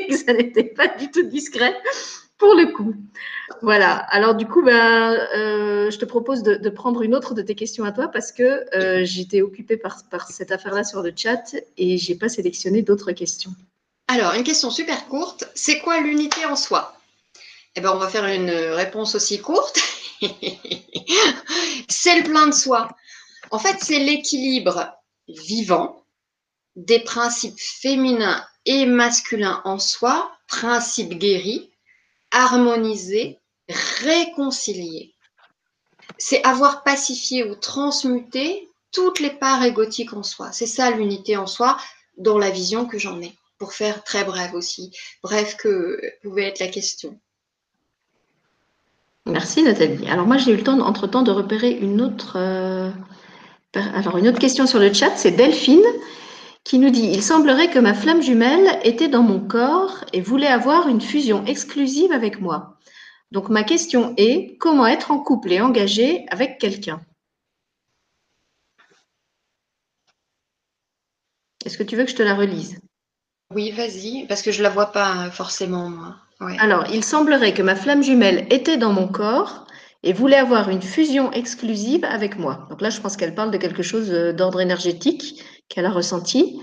que ça n'était pas du tout discret pour le coup. Voilà. Alors du coup, ben, je te propose de, prendre une autre de tes questions à toi parce que euh, j'étais occupée par, par cette affaire-là sur le chat et j'ai pas sélectionné d'autres questions. Alors, une question super courte. C'est quoi l'unité en soi? Eh ben, on va faire une réponse aussi courte. c'est le plein de soi. En fait, c'est l'équilibre vivant des principes féminins et masculin en soi, principe guéri, harmonisé, réconcilié. C'est avoir pacifié ou transmuté toutes les parts égotiques en soi. C'est ça l'unité en soi dans la vision que j'en ai. Pour faire très bref aussi. Bref que pouvait être la question. Merci Nathalie. Alors moi j'ai eu le temps entre-temps de repérer une autre, euh, alors une autre question sur le chat, c'est Delphine qui nous dit Il semblerait que ma flamme jumelle était dans mon corps et voulait avoir une fusion exclusive avec moi. Donc ma question est comment être en couple et engagé avec quelqu'un? Est-ce que tu veux que je te la relise? Oui, vas-y, parce que je ne la vois pas forcément, moi. Alors, il semblerait que ma flamme jumelle était dans mon corps et voulait avoir une fusion exclusive avec moi. Donc là, je pense qu'elle parle de quelque chose euh, d'ordre énergétique qu'elle a ressenti.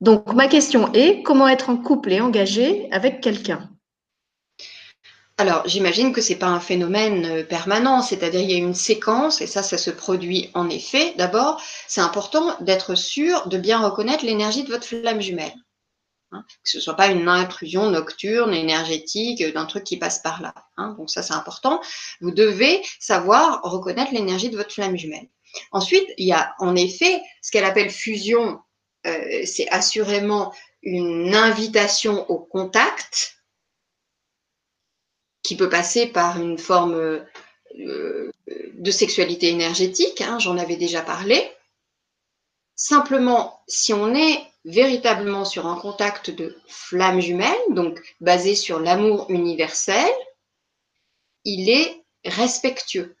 Donc, ma question est, comment être en couple et engagé avec quelqu'un? Alors, j'imagine que ce n'est pas un phénomène euh, permanent, c'est-à-dire il y a une séquence, et ça, ça se produit en effet. D'abord, c'est important d'être sûr de bien reconnaître l'énergie de votre flamme jumelle. Hein, que ce ne soit pas une intrusion nocturne, énergétique, d'un truc qui passe par là. Hein. donc ça, c'est important. Vous devez savoir reconnaître l'énergie de votre flamme jumelle. Ensuite, il y a en effet ce qu'elle appelle fusion. Euh, c'est assurément une invitation au contact qui peut passer par une forme euh, de sexualité énergétique. Hein, j'en avais déjà parlé. Simplement, si on est véritablement sur un contact de flamme jumelle, donc basé sur l'amour universel, il est respectueux.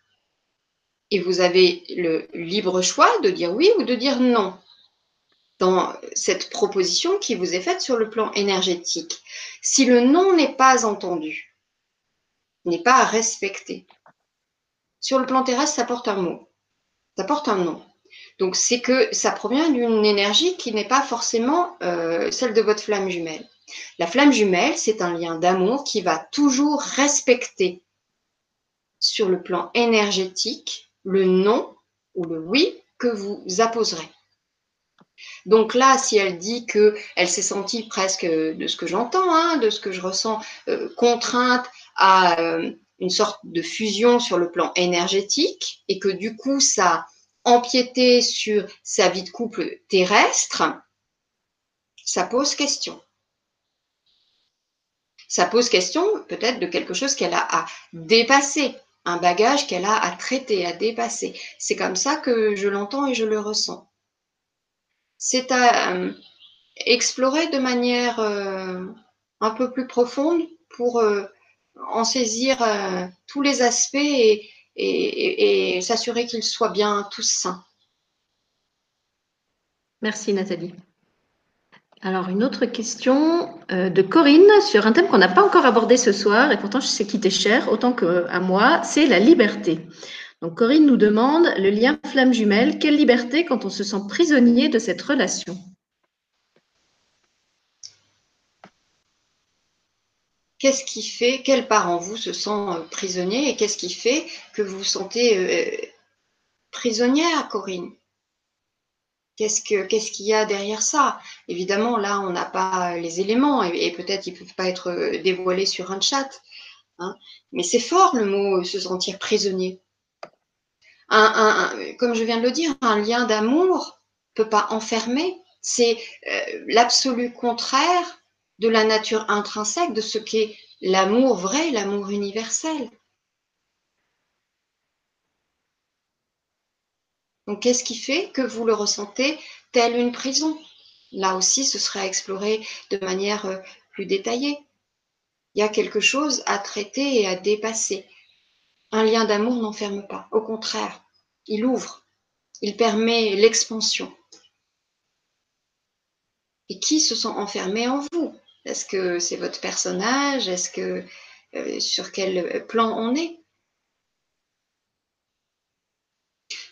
Et vous avez le libre choix de dire oui ou de dire non dans cette proposition qui vous est faite sur le plan énergétique. Si le non n'est pas entendu, n'est pas respecté, sur le plan terrestre, ça porte un mot, ça porte un non. Donc c'est que ça provient d'une énergie qui n'est pas forcément euh, celle de votre flamme jumelle. La flamme jumelle, c'est un lien d'amour qui va toujours respecter sur le plan énergétique le non ou le oui que vous apposerez. Donc là, si elle dit que elle s'est sentie presque, de ce que j'entends, hein, de ce que je ressens, euh, contrainte à euh, une sorte de fusion sur le plan énergétique, et que du coup ça empiéter sur sa vie de couple terrestre, ça pose question. Ça pose question peut-être de quelque chose qu'elle a à dépasser, un bagage qu'elle a à traiter, à dépasser. C'est comme ça que je l'entends et je le ressens. C'est à euh, explorer de manière euh, un peu plus profonde pour euh, en saisir tous les aspects et, et, s'assurer qu'ils soient bien tous sains. Merci Nathalie. Alors, une autre question euh, de Corinne sur un thème qu'on n'a pas encore abordé ce soir, et pourtant je sais qu'il cher autant qu'à moi, c'est la liberté. Donc, Corinne nous demande le lien flamme jumelle, quelle liberté quand on se sent prisonnier de cette relation? Qu'est-ce qui fait, quelle part en vous se sent euh, prisonnier et qu'est-ce qui fait que vous vous sentez euh, prisonnière, Corinne? Qu'est-ce qu'il y a derrière ça? Évidemment, là, on n'a pas les éléments et, peut-être ils ne peuvent pas être euh, dévoilés sur un chat. Hein. Mais c'est fort le mot se sentir prisonnier. comme je viens de le dire, un lien d'amour ne peut pas enfermer. C'est euh, l'absolu contraire de la nature intrinsèque de ce qu'est l'amour vrai, l'amour universel. Donc, qu'est-ce qui fait que vous le ressentez telle une prison? Là aussi, ce serait à explorer de manière euh, plus détaillée. Il y a quelque chose à traiter et à dépasser. Un lien d'amour n'enferme pas. Au contraire, il ouvre. Il permet l'expansion. Et qui se sent enfermé en vous? Est-ce que c'est votre personnage? Est-ce que euh, sur quel plan on est?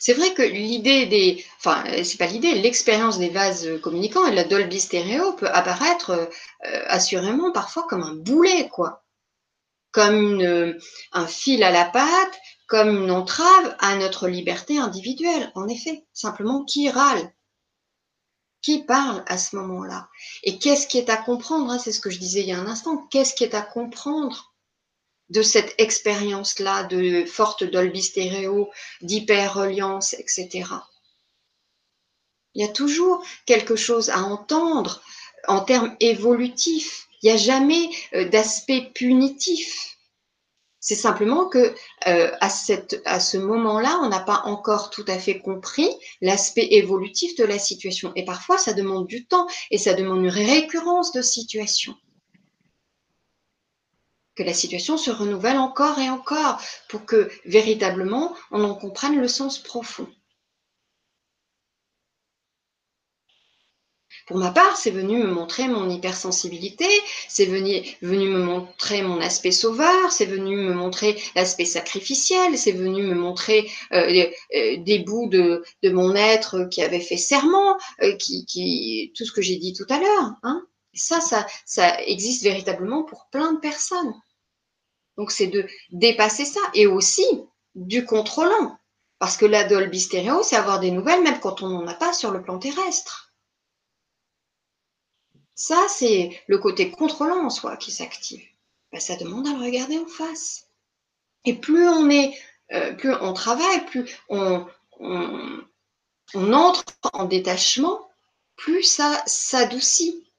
C'est vrai que l'idée des, enfin, c'est pas l'idée, l'expérience des vases communicants et de la Dolby Stereo peut apparaître euh, assurément parfois comme un boulet, quoi, comme un fil à la patte, comme une entrave à notre liberté individuelle. En effet, simplement qui râle, qui parle à ce moment-là, et qu'est-ce qui est à comprendre hein, C'est ce que je disais il y a un instant. Qu'est-ce qui est à comprendre de cette expérience-là de forte Dolby stéréo, d'hyper-reliance, etc. Il y a toujours quelque chose à entendre en termes évolutifs. Il n'y a jamais euh, d'aspect punitif. C'est simplement que euh, à, cette, à ce moment-là, on n'a pas encore tout à fait compris l'aspect évolutif de la situation. Et parfois, ça demande du temps et ça demande une récurrence de situation que la situation se renouvelle encore et encore pour que véritablement on en comprenne le sens profond. Pour ma part, c'est venu me montrer mon hypersensibilité, c'est venu, me montrer mon aspect sauveur, c'est venu me montrer l'aspect sacrificiel, c'est venu me montrer euh, euh, des bouts de, mon être qui avait fait serment, euh, qui, tout ce que j'ai dit tout à l'heure. Hein. Ça, ça, ça existe véritablement pour plein de personnes. Donc, c'est de dépasser ça et aussi du contrôlant. Parce que la Dolby c'est avoir des nouvelles même quand on n'en a pas sur le plan terrestre. Ça, c'est le côté contrôlant en soi qui s'active. Ben, ça demande à le regarder en face. Et plus on est, euh, plus on travaille, plus on entre en détachement, plus ça s'adoucit.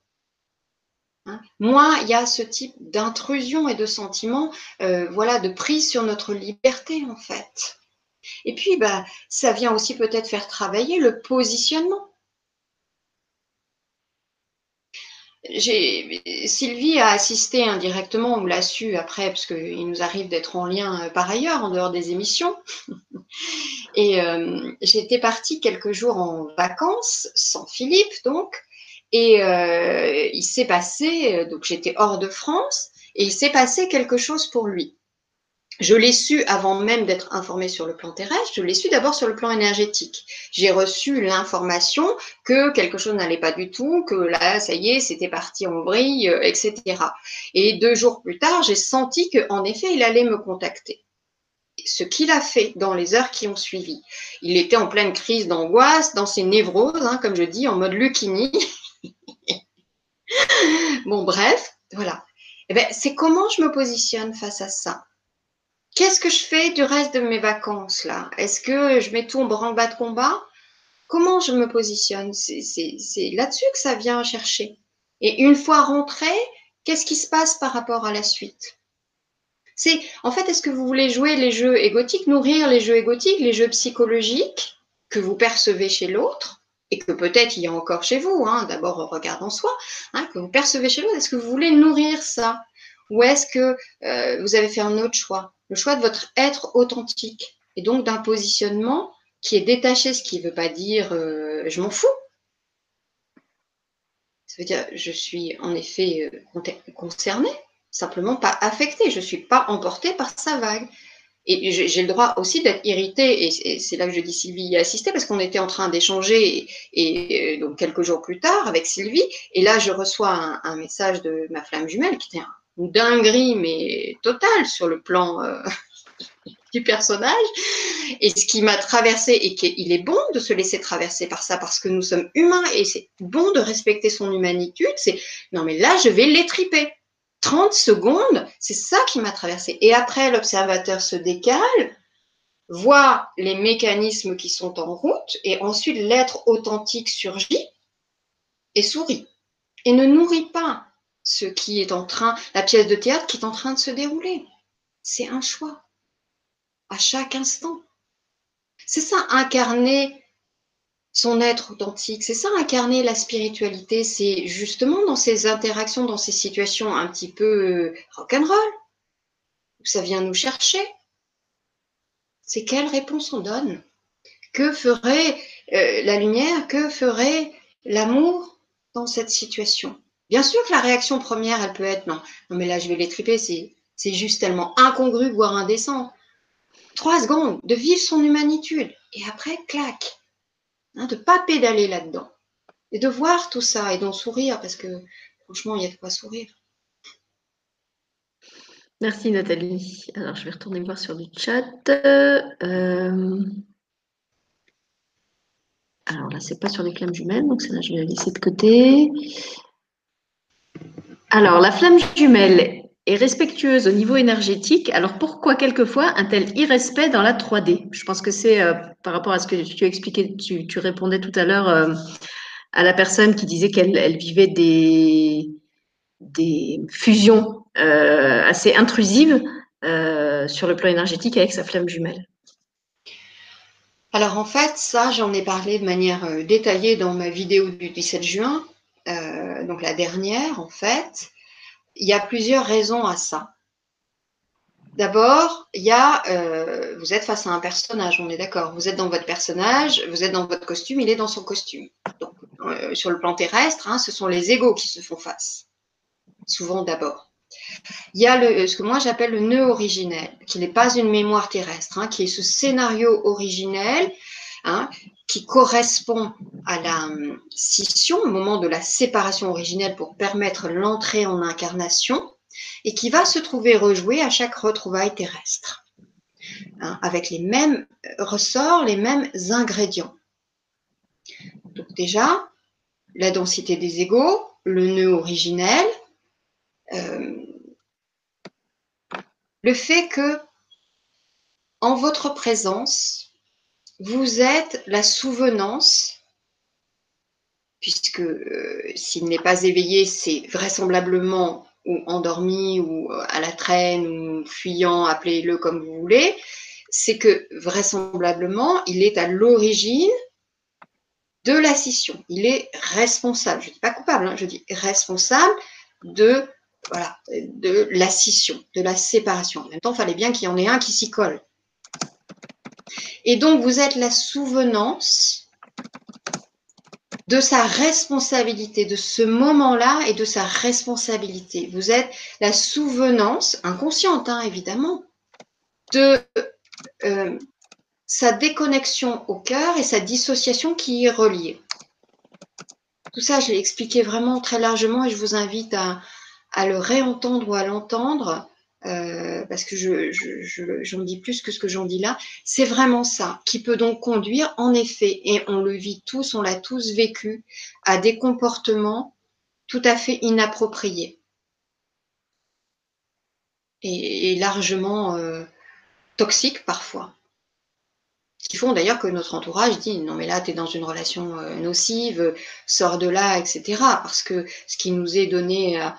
Hein. Moins il y a ce type d'intrusion et de sentiment, euh, voilà, de prise sur notre liberté en fait. Et puis, bah, ça vient aussi peut-être faire travailler le positionnement. Sylvie a assisté indirectement, on l'a su après, parce qu'il nous arrive d'être en lien euh, par ailleurs, en dehors des émissions. Et euh, j'étais partie quelques jours en vacances, sans Philippe donc, et euh, il s'est passé, euh, donc j'étais hors de France, et il s'est passé quelque chose pour lui. Je l'ai su avant même d'être informée sur le plan terrestre, je l'ai su d'abord sur le plan énergétique. J'ai reçu l'information que quelque chose n'allait pas du tout, que là, ça y est, c'était parti en vrille, euh, etc. Et deux jours plus tard, j'ai senti qu'en effet, il allait me contacter ce qu'il a fait dans les heures qui ont suivi. Il était en pleine crise d'angoisse, dans ses névroses, hein, comme je dis, en mode leukemie. bon, bref, voilà. Eh ben, c'est comment je me positionne face à ça? Qu'est-ce que je fais du reste de mes vacances là? Est-ce que je mets tout en branle-bas de combat? Comment je me positionne? C'est là-dessus que ça vient chercher. Et une fois rentré, qu'est-ce qui se passe par rapport à la suite? C'est en fait, est-ce que vous voulez jouer les jeux égotiques, nourrir les jeux égotiques, les jeux psychologiques que vous percevez chez l'autre? Et que peut-être il y a encore chez vous, hein, d'abord en soi, hein, que vous percevez chez vous, est-ce que vous voulez nourrir ça? Ou est-ce que euh, vous avez fait un autre choix? Le choix de votre être authentique. Et donc d'un positionnement qui est détaché, ce qui ne veut pas dire euh, je m'en fous. Ça veut dire je suis en effet euh, concernée, simplement pas affectée, je ne suis pas emportée par sa vague. Et j'ai le droit aussi d'être irritée, et c'est là que je dis Sylvie y a assisté, parce qu'on était en train d'échanger, et, euh, donc quelques jours plus tard, avec Sylvie, et là je reçois un, message de ma flamme jumelle, qui était une dinguerie, mais totale sur le plan euh, du personnage, et ce qui m'a traversé, et qu'il est bon de se laisser traverser par ça, parce que nous sommes humains, et c'est bon de respecter son humanitude, c'est, non mais là je vais l'étriper 30 secondes, c'est ça qui m'a traversé. Et après, l'observateur se décale, voit les mécanismes qui sont en route, et ensuite l'être authentique surgit et sourit. Et ne nourrit pas ce qui est en train, la pièce de théâtre qui est en train de se dérouler. C'est un choix à chaque instant. C'est ça, incarner son être authentique. C'est ça, incarner la spiritualité. C'est justement dans ces interactions, dans ces situations un petit peu euh, rock'n'roll, où ça vient nous chercher. C'est quelle réponse on donne? Que ferait euh, la lumière? Que ferait l'amour dans cette situation? Bien sûr que la réaction première, elle peut être non, mais là je vais les triper, c'est, c'est juste tellement incongru, voire indécent. Trois secondes de vivre son humanitude et après, clac, Hein, de ne pas pédaler là-dedans. Et de voir tout ça et d'en sourire, parce que franchement, il y a de quoi sourire. Merci Nathalie. Alors, je vais retourner voir sur le chat. Euh, alors là, c'est pas sur les flammes jumelles, donc là, je vais la laisser de côté. Alors, la flamme jumelle respectueuse au niveau énergétique. Alors pourquoi quelquefois un tel irrespect dans la 3D Je pense que c'est euh, par rapport à ce que tu expliquais, tu, tu répondais tout à l'heure euh, à la personne qui disait qu'elle vivait des, des fusions euh, assez intrusives sur le plan énergétique avec sa flamme jumelle. Alors en fait, ça, j'en ai parlé de manière détaillée dans ma vidéo du 17 juin, donc la dernière en fait il y a plusieurs raisons à ça. D'abord, il y a, euh, vous êtes face à un personnage, on est d'accord. Vous êtes dans votre personnage, vous êtes dans votre costume, il est dans son costume. Donc, euh, sur le plan terrestre, hein, ce sont les égaux qui se font face, souvent d'abord. Il y a le, ce que moi j'appelle le nœud originel, qui n'est pas une mémoire terrestre, hein, qui est ce scénario originel qui correspond à la hum, scission, au moment de la séparation originelle pour permettre l'entrée en incarnation, et qui va se trouver rejoué à chaque retrouvaille terrestre, hein, avec les mêmes ressorts, les mêmes ingrédients. Donc déjà, la densité des égaux, le nœud originel, euh, le fait que, en votre présence, vous êtes la souvenance, puisque euh, s'il n'est pas éveillé, c'est vraisemblablement ou endormi ou euh, à la traîne ou fuyant, appelez-le comme vous voulez, c'est que vraisemblablement, il est à l'origine de la scission. Il est responsable, je ne dis pas coupable, hein, je dis responsable de, de la scission, de la séparation. En même temps, il fallait bien qu'il y en ait un qui s'y colle. Et donc, vous êtes la souvenance de sa responsabilité, de ce moment-là et de sa responsabilité. Vous êtes la souvenance, inconsciente hein, évidemment, de euh, sa déconnexion au cœur et sa dissociation qui y est reliée. Tout ça, je l'ai expliqué vraiment très largement et je vous invite à, à le réentendre ou à l'entendre euh, parce que j'en dis plus que ce que j'en dis là, c'est vraiment ça qui peut donc conduire, en effet, et on le vit tous, on l'a tous vécu, à des comportements tout à fait inappropriés. Et, largement euh, toxiques parfois. Qui font d'ailleurs que notre entourage dit non mais là tu es dans une relation euh, nocive, sors de là, etc. Parce que ce qui nous est donné à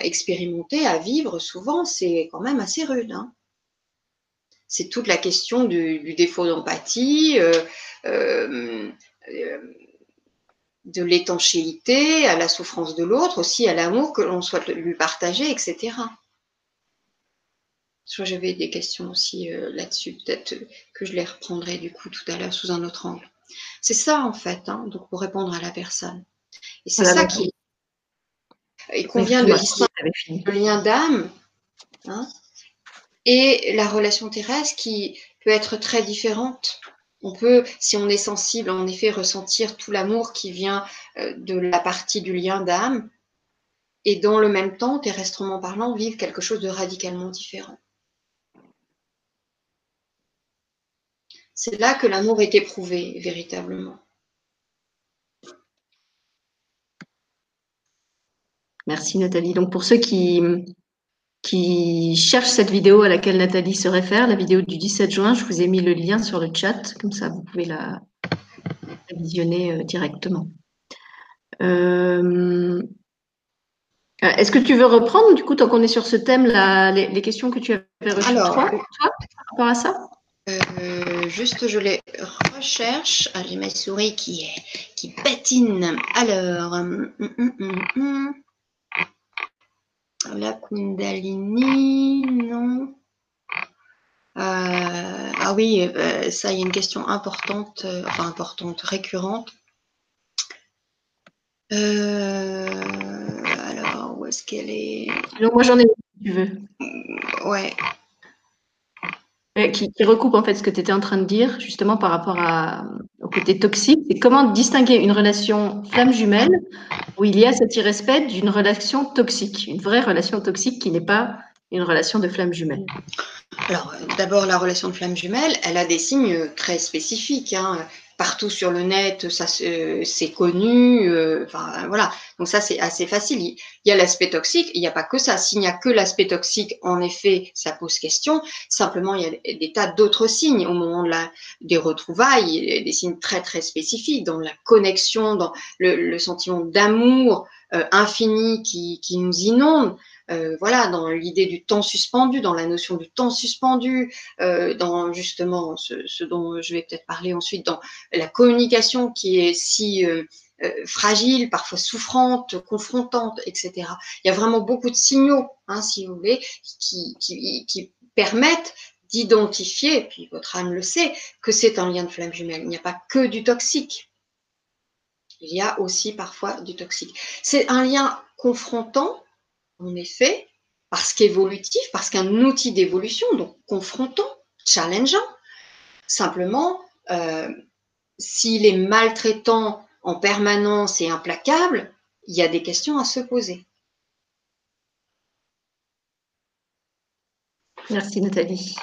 expérimenter, à vivre, souvent, c'est quand même assez rude. Hein. C'est toute la question du, défaut d'empathie, euh, euh, de l'étanchéité, à la souffrance de l'autre, aussi à l'amour que l'on souhaite lui partager, etc. J'avais des questions aussi euh, là-dessus, peut-être que je les reprendrai du coup tout à l'heure sous un autre angle. C'est ça en fait, hein, donc pour répondre à la personne. Et c'est ça qui est il convient de distinguer le lien d'âme hein, et la relation terrestre qui peut être très différente. On peut, si on est sensible, en effet, ressentir tout l'amour qui vient euh, de la partie du lien d'âme et dans le même temps, terrestrement parlant, vivre quelque chose de radicalement différent. C'est là que l'amour est éprouvé véritablement. Merci Nathalie. Donc pour ceux qui, qui cherchent cette vidéo à laquelle Nathalie se réfère, la vidéo du 17 juin, je vous ai mis le lien sur le chat, comme ça vous pouvez la, visionner euh, directement. Euh, est-ce que tu veux reprendre, du coup, tant qu'on est sur ce thème, les, questions que tu avais reçues Alors, toi, par rapport à ça? euh, Juste, je les recherche. Ah, j'ai ma souris qui, est, qui patine. Alors, hum, hum, hum, la Kundalini, non. Euh, ah oui, euh, ça, il y a une question importante, enfin importante, récurrente. alors, où est-ce qu'elle est, moi j'en ai si tu veux. Ouais. Qui, recoupe en fait ce que tu étais en train de dire, justement par rapport au côté toxique. C'est comment distinguer une relation flamme jumelle où il y a cet irrespect d'une relation toxique, une vraie relation toxique qui n'est pas une relation de flamme jumelle. Alors, d'abord, la relation de flamme jumelle, elle a des signes très spécifiques. Hein partout sur le net, ça c'est connu. Euh, enfin voilà, donc ça c'est assez facile. Il y a l'aspect toxique, il n'y a pas que ça. S'il n'y a que l'aspect toxique, en effet, ça pose question. Simplement, il y a des tas d'autres signes au moment de la, des retrouvailles, des signes très très spécifiques dans la connexion, dans le, sentiment d'amour euh, infini qui, qui nous inonde. Euh, voilà, dans l'idée du temps suspendu, dans la notion du temps suspendu, euh, dans justement ce, dont je vais peut-être parler ensuite, dans la communication qui est si euh, fragile, parfois souffrante, confrontante, etc. Il y a vraiment beaucoup de signaux, hein, si vous voulez, qui, qui permettent d'identifier, puis votre âme le sait, que c'est un lien de flamme jumelle. Il n'y a pas que du toxique. Il y a aussi parfois du toxique. C'est un lien confrontant en effet, parce qu'évolutif, parce qu'un outil d'évolution, donc confrontant, challengeant. Simplement, euh, s'il est maltraitant en permanence et implacable, il y a des questions à se poser. Merci Nathalie.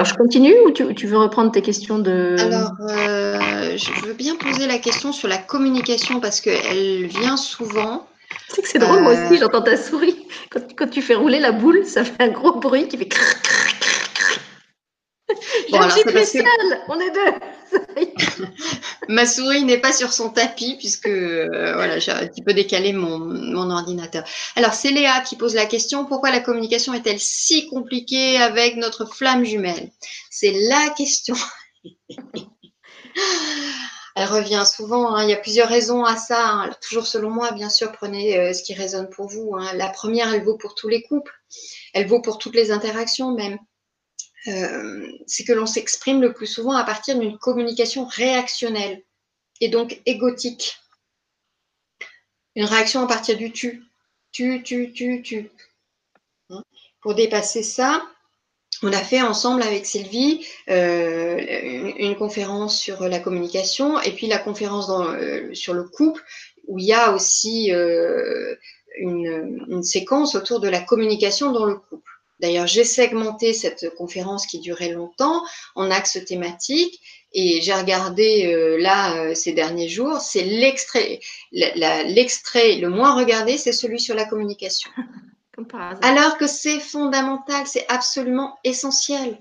Alors, je continue ou tu, veux reprendre tes questions de... Alors, euh, je veux bien poser la question sur la communication parce qu'elle vient souvent. C'est que c'est drôle, moi aussi, euh, j'entends ta souris. Quand, tu fais rouler la boule, ça fait un gros bruit qui fait... Bon, on est deux. Ma souris n'est pas sur son tapis puisque euh, voilà, j'ai un petit peu décalé mon, mon ordinateur. Alors, c'est Léa qui pose la question pourquoi la communication est-elle si compliquée avec notre flamme jumelle? C'est la question. Elle revient souvent. Hein. Il y a plusieurs raisons à ça. Hein. toujours selon moi, bien sûr, prenez euh, ce qui résonne pour vous. Hein. La première, elle vaut pour tous les couples. Elle vaut pour toutes les interactions même. Euh, c'est que l'on s'exprime le plus souvent à partir d'une communication réactionnelle et donc égotique. Une réaction à partir du tu. Tu, tu, tu, tu. Hein? Pour dépasser ça, on a fait ensemble avec Sylvie euh, une, conférence sur la communication et puis la conférence euh, sur le couple où il y a aussi une, séquence autour de la communication dans le couple. D'ailleurs, j'ai segmenté cette conférence qui durait longtemps en axes thématiques et j'ai regardé euh, là euh, ces derniers jours, c'est l'extrait, l'extrait le moins regardé, c'est celui sur la communication. Alors que c'est fondamental, c'est absolument essentiel.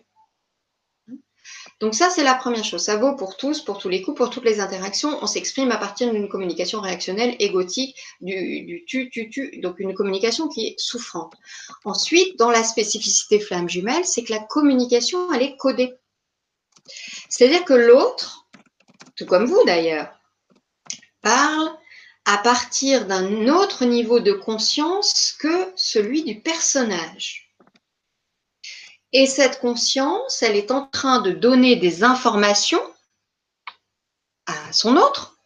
Donc ça, c'est la première chose. Ça vaut pour tous, pour tous les coups, pour toutes les interactions. On s'exprime à partir d'une communication réactionnelle, égotique, du, tu, tu, tu, donc une communication qui est souffrante. Ensuite, dans la spécificité flamme jumelle, c'est que la communication, elle est codée. C'est-à-dire que l'autre, tout comme vous d'ailleurs, parle à partir d'un autre niveau de conscience que celui du personnage. Et cette conscience, elle est en train de donner des informations à son autre,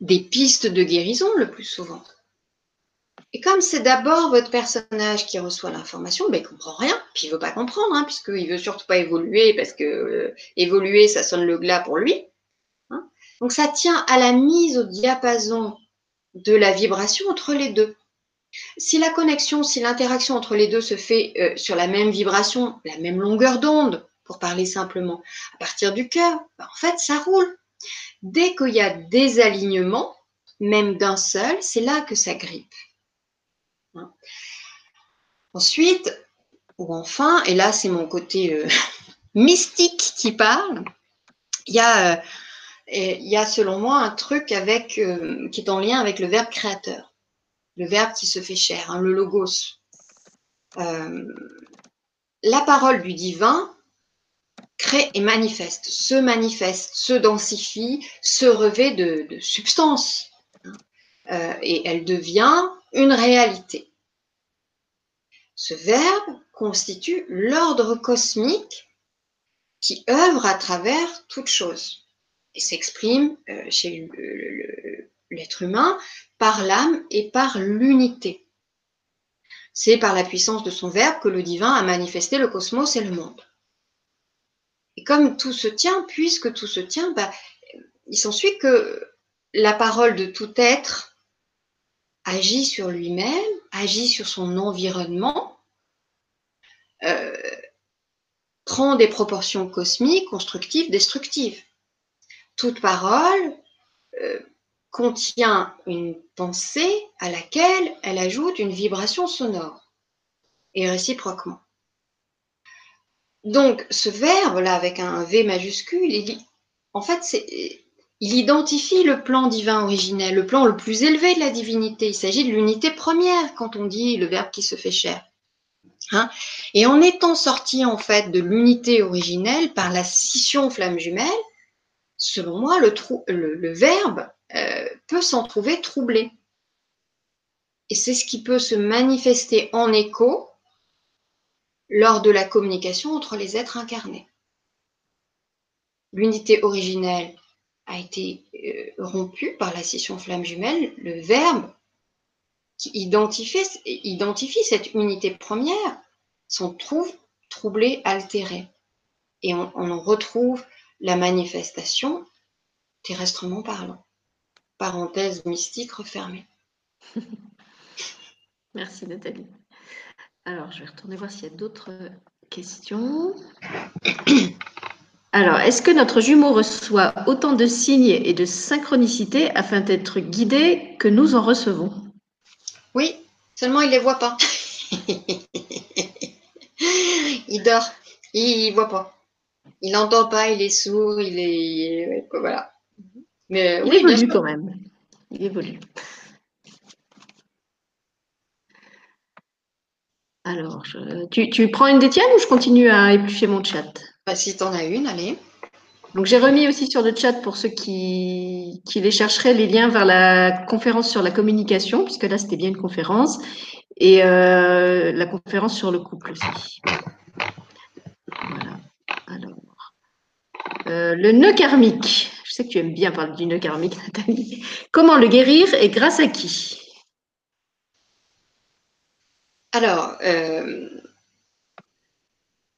des pistes de guérison le plus souvent. Et comme c'est d'abord votre personnage qui reçoit l'information, ben, il ne comprend rien, puis il ne veut pas comprendre, hein, puisqu'il ne veut surtout pas évoluer, parce que euh, évoluer, ça sonne le glas pour lui. Hein. Donc ça tient à la mise au diapason de la vibration entre les deux. Si la connexion, si l'interaction entre les deux se fait euh, sur la même vibration, la même longueur d'onde, pour parler simplement, à partir du cœur, ben, en fait, ça roule. Dès qu'il y a des alignements, même d'un seul, c'est là que ça grippe. Hein. Ensuite, ou enfin, et là c'est mon côté euh, mystique qui parle, il y, a, euh, y a selon moi un truc qui est en lien avec le verbe créateur, le verbe qui se fait chair, hein, le logos. la parole du divin crée et manifeste, se manifeste, se densifie, se revêt de, substance. Hein. et elle devient une réalité. Ce verbe constitue l'ordre cosmique qui œuvre à travers toute chose et s'exprime euh, chez l'être humain par l'âme et par l'unité. C'est par la puissance de son verbe que le divin a manifesté le cosmos et le monde. Et comme tout se tient, puisque tout se tient, bah, il s'ensuit que la parole de tout être agit sur lui-même, agit sur son environnement, euh, prend des proportions cosmiques, constructives, destructives. Toute parole euh, contient une pensée à laquelle elle ajoute une vibration sonore, et réciproquement. Donc, ce verbe-là, avec un V majuscule, en fait, il identifie le plan divin originel, le plan le plus élevé de la divinité. Il s'agit de l'unité première quand on dit le verbe qui se fait chair. Hein. et en étant sorti en fait de l'unité originelle par la scission flamme jumelle, selon moi, le, verbe euh, peut s'en trouver troublé. Et c'est ce qui peut se manifester en écho lors de la communication entre les êtres incarnés. L'unité originelle a été euh, rompu par la scission flamme jumelle, le verbe qui identifie, identifie cette unité première s'en trouve troublé, altéré. Et on, en retrouve la manifestation terrestrement parlant. Parenthèse mystique refermée. Merci Nathalie. Alors, je vais retourner voir s'il y a d'autres questions. Alors, est-ce que notre jumeau reçoit autant de signes et de synchronicité afin d'être guidé que nous en recevons? Oui, seulement il ne les voit pas. il dort, il ne voit pas. Il n'entend pas, il est sourd, il est. Voilà. Mais, il oui, évolue quand même. Il évolue. Alors, tu, tu prends une des tiennes ou je continue à éplucher mon chat? Bah, si tu en as une, allez. Donc j'ai remis aussi sur le chat pour ceux qui, qui les chercheraient les liens vers la conférence sur la communication, puisque là c'était bien une conférence, et euh, la conférence sur le couple aussi. Voilà. Alors, euh, le nœud karmique. Je sais que tu aimes bien parler du nœud karmique, Nathalie. Comment le guérir et grâce à qui? Alors, euh,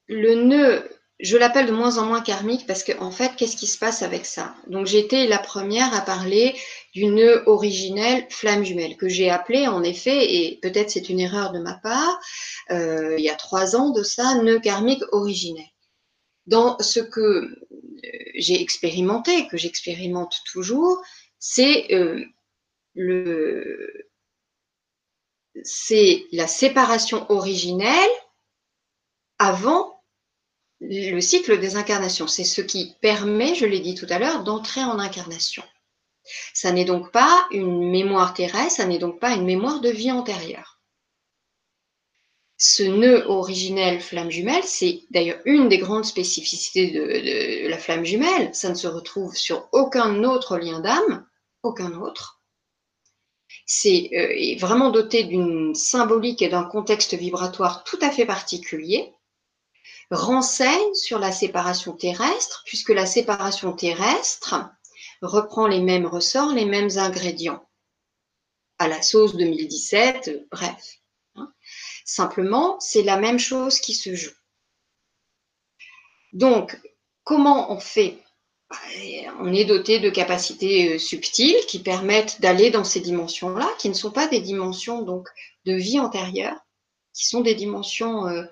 le nœud je l'appelle de moins en moins karmique parce qu'en en fait, qu'est-ce qui se passe avec ça? Donc, j'étais la première à parler du nœud originel flamme jumelle que j'ai appelé en effet, et peut-être c'est une erreur de ma part, euh, il y a trois ans de ça, nœud karmique originel. Dans ce que j'ai expérimenté, que j'expérimente toujours, c'est euh, le c'est la séparation originelle avant le cycle des incarnations. C'est ce qui permet, je l'ai dit tout à l'heure, d'entrer en incarnation. Ça n'est donc pas une mémoire terrestre, ça n'est donc pas une mémoire de vie antérieure. Ce nœud originel flamme jumelle, c'est d'ailleurs une des grandes spécificités de, la flamme jumelle. Ça ne se retrouve sur aucun autre lien d'âme, aucun autre. C'est euh, vraiment doté d'une symbolique et d'un contexte vibratoire tout à fait particulier renseigne sur la séparation terrestre, puisque la séparation terrestre reprend les mêmes ressorts, les mêmes ingrédients. À la sauce 2017, bref. Simplement, c'est la même chose qui se joue. Donc, comment on fait? Bah, on est doté de capacités euh, subtiles qui permettent d'aller dans ces dimensions-là, qui ne sont pas des dimensions donc de vie antérieure, qui sont des dimensions euh,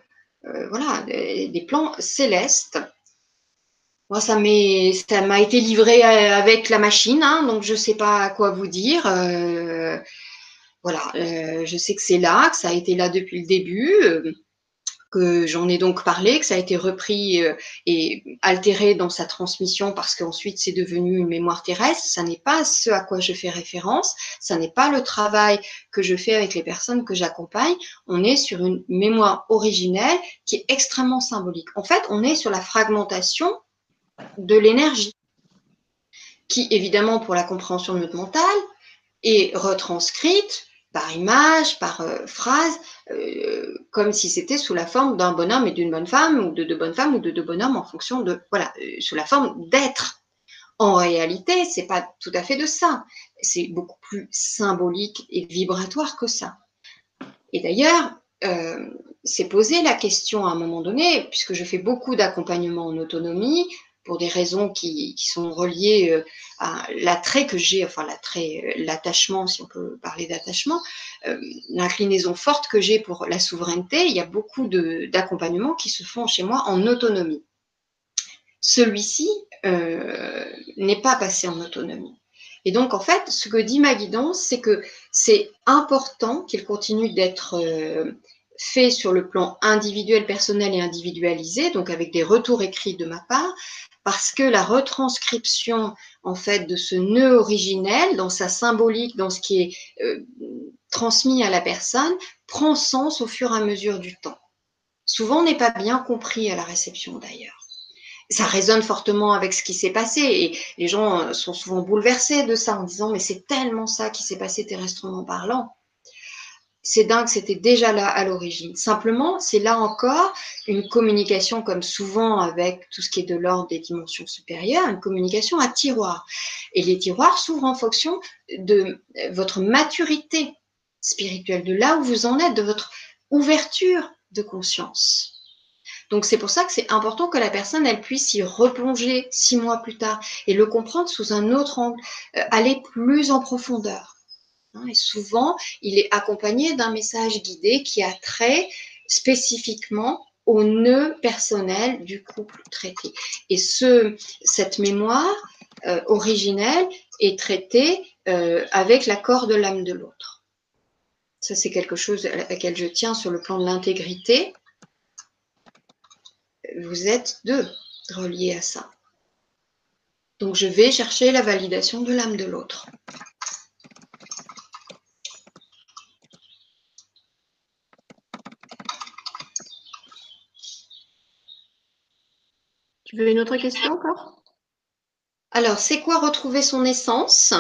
euh, voilà, des, plans célestes moi, ça m'a été livré avec la machine, hein, donc je ne sais pas quoi vous dire. Euh, voilà, euh, je sais que c'est là, que ça a été là depuis le début, euh, que j'en ai donc parlé, que ça a été repris et altéré dans sa transmission parce qu'ensuite c'est devenu une mémoire terrestre. Ça n'est pas ce à quoi je fais référence, ça n'est pas le travail que je fais avec les personnes que j'accompagne. On est sur une mémoire originelle qui est extrêmement symbolique. En fait, on est sur la fragmentation de l'énergie, qui évidemment pour la compréhension de notre mental est retranscrite par image, par euh, phrase, euh, comme si c'était sous la forme d'un bonhomme et d'une bonne femme, ou de deux bonnes femmes, ou de deux bonhommes en fonction de, voilà, euh, sous la forme d'être. En réalité, c'est pas tout à fait de ça. C'est beaucoup plus symbolique et vibratoire que ça. Et d'ailleurs, c'est posé la question à un moment donné, puisque je fais beaucoup d'accompagnement en autonomie, pour des raisons qui, sont reliées euh, à l'attrait que j'ai, enfin l'attrait, euh, l'attachement, si on peut parler d'attachement, euh, l'inclinaison forte que j'ai pour la souveraineté, il y a beaucoup d'accompagnements qui se font chez moi en autonomie. Celui-ci n'est pas passé en autonomie. Et donc, en fait, ce que dit ma guidance, c'est que c'est important qu'il continue d'être fait sur le plan individuel, personnel et individualisé, donc avec des retours écrits de ma part, parce que la retranscription en fait de ce nœud originel dans sa symbolique, dans ce qui est euh, transmis à la personne, prend sens au fur et à mesure du temps. Souvent, n'est pas bien compris à la réception d'ailleurs. Ça résonne fortement avec ce qui s'est passé et les gens sont souvent bouleversés de ça en disant mais c'est tellement ça qui s'est passé terrestrement parlant c'est dingue, c'était déjà là à l'origine. Simplement, c'est là encore une communication, comme souvent avec tout ce qui est de l'ordre des dimensions supérieures, une communication à tiroir. Et les tiroirs s'ouvrent en fonction de votre maturité spirituelle, de là où vous en êtes, de votre ouverture de conscience. Donc c'est pour ça que c'est important que la personne elle puisse y replonger six mois plus tard et le comprendre sous un autre angle, euh, aller plus en profondeur. Et souvent, il est accompagné d'un message guidé qui a trait spécifiquement au nœud personnel du couple traité. Et ce, cette mémoire euh, originelle est traitée euh, avec l'accord de l'âme de l'autre. Ça, c'est quelque chose à laquelle je tiens sur le plan de l'intégrité. Vous êtes deux reliés à ça. Donc, je vais chercher la validation de l'âme de l'autre. Tu veux une autre question encore? Alors, c'est quoi retrouver son essence?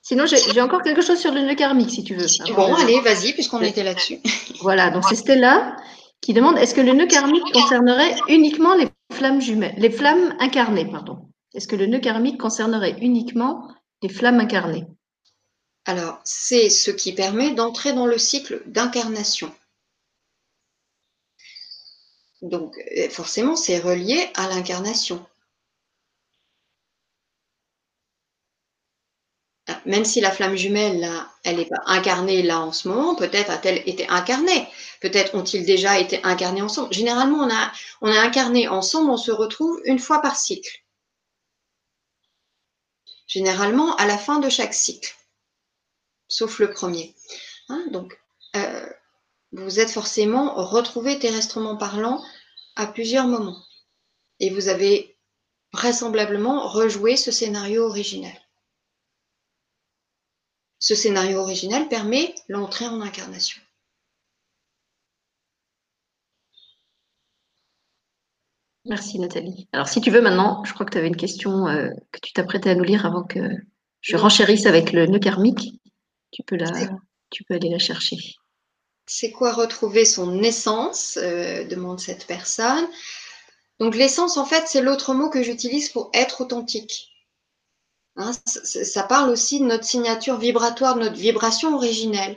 Sinon, j'ai encore quelque chose sur le nœud karmique, si tu veux. bon, allez, vas-y, puisqu'on était là-dessus. voilà, donc c'est Stella qui demande est-ce que le nœud karmique concernerait uniquement les flammes jumelles, les flammes incarnées, pardon? Est-ce que le nœud karmique concernerait uniquement les flammes incarnées? Alors, c'est ce qui permet d'entrer dans le cycle d'incarnation. Donc, euh, forcément, c'est relié à l'incarnation. Ah, même si la flamme jumelle, elle n'est pas incarnée là en ce moment, peut-être a-t-elle été incarnée? Peut-être ont-ils déjà été incarnés ensemble? Généralement, on a, on a incarné ensemble, on se retrouve une fois par cycle. Généralement, à la fin de chaque cycle, sauf le premier. Hein, donc, euh, vous êtes forcément retrouvé terrestrement parlant à plusieurs moments. Et vous avez vraisemblablement rejoué ce scénario originel. Ce scénario originel permet l'entrée en incarnation. Merci Nathalie. Alors si tu veux maintenant, je crois que tu avais une question euh, que tu t'apprêtais à nous lire avant que je renchérisse avec le nœud karmique. Tu peux, la, tu peux aller la chercher. C'est quoi retrouver son essence euh, demande cette personne. Donc l'essence, en fait, c'est l'autre mot que j'utilise pour être authentique. Hein, ça parle aussi de notre signature vibratoire, de notre vibration originelle.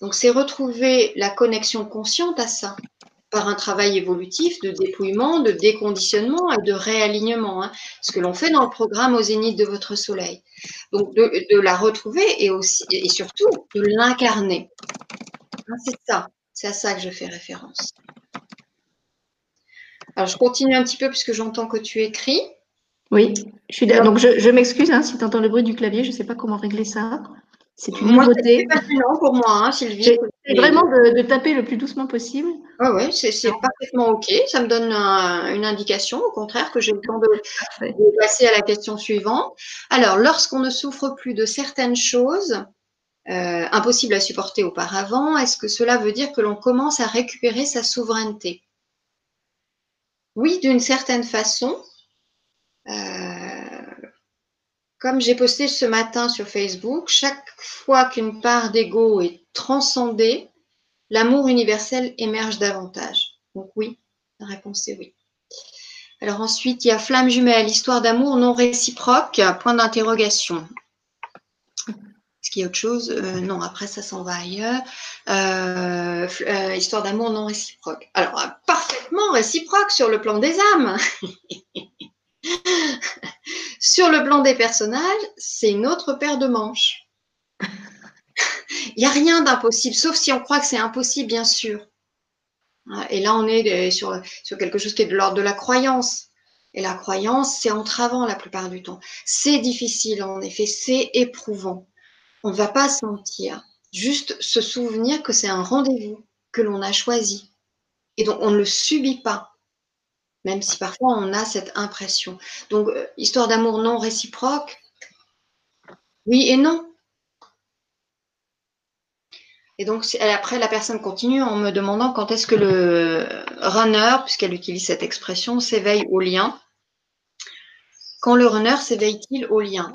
Donc c'est retrouver la connexion consciente à ça par un travail évolutif de dépouillement, de déconditionnement et de réalignement, hein, ce que l'on fait dans le programme au zénith de votre soleil. Donc de, la retrouver et aussi et surtout de l'incarner. Ah, c'est ça, c'est à ça que je fais référence. Alors, je continue un petit peu puisque j'entends que tu écris. Oui, je suis Donc, je, m'excuse hein, si tu entends le bruit du clavier, je ne sais pas comment régler ça. C'est une nouveauté. C'est pour moi, hein, Sylvie. C'est vraiment de, taper le plus doucement possible. oui, c'est parfaitement OK. Ça me donne une indication, au contraire, que j'ai le temps de, passer à la question suivante. Alors, lorsqu'on ne souffre plus de certaines choses euh, impossibles à supporter auparavant, est-ce que cela veut dire que l'on commence à récupérer sa souveraineté? Oui, d'une certaine façon. Euh, comme j'ai posté ce matin sur Facebook, chaque fois qu'une part d'ego est transcendée, l'amour universel émerge davantage. Donc oui, la réponse est oui. Alors ensuite, il y a flamme jumelle, histoire d'amour non réciproque, point d'interrogation. Est-ce qu'il y a autre chose euh, Non, après ça s'en va ailleurs. Euh, histoire d'amour non réciproque. Alors, parfaitement réciproque sur le plan des âmes. Sur le plan des personnages, c'est une autre paire de manches. Il n'y a rien d'impossible, sauf si on croit que c'est impossible, bien sûr. Et là, on est sur, sur quelque chose qui est de l'ordre de la croyance. Et la croyance, c'est entravant la plupart du temps. C'est difficile, en effet, c'est éprouvant. On ne va pas se mentir. Juste se souvenir que c'est un rendez-vous que l'on a choisi. Et donc, on ne le subit pas même si parfois on a cette impression. Donc, euh, histoire d'amour non réciproque, oui et non. Et donc, après, la personne continue en me demandant quand est-ce que le runner, puisqu'elle utilise cette expression, s'éveille au lien. Quand le runner s'éveille-t-il au lien?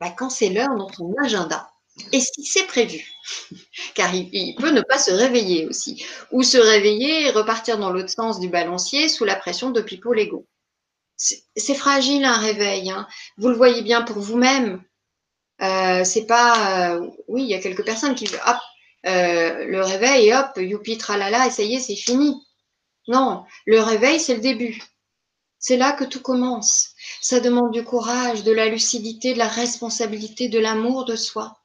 Bah, Quand c'est l'heure dans son agenda. Et si c'est prévu, car il, peut ne pas se réveiller aussi, ou se réveiller et repartir dans l'autre sens du balancier sous la pression de Pipo Lego. C'est fragile un réveil, hein. vous le voyez bien pour vous-même. Euh, c'est pas, euh, oui, il y a quelques personnes qui hop, euh, le réveil hop, youpi tralala, c'est fini. Non, le réveil, c'est le début. C'est là que tout commence. Ça demande du courage, de la lucidité, de la responsabilité, de l'amour de soi.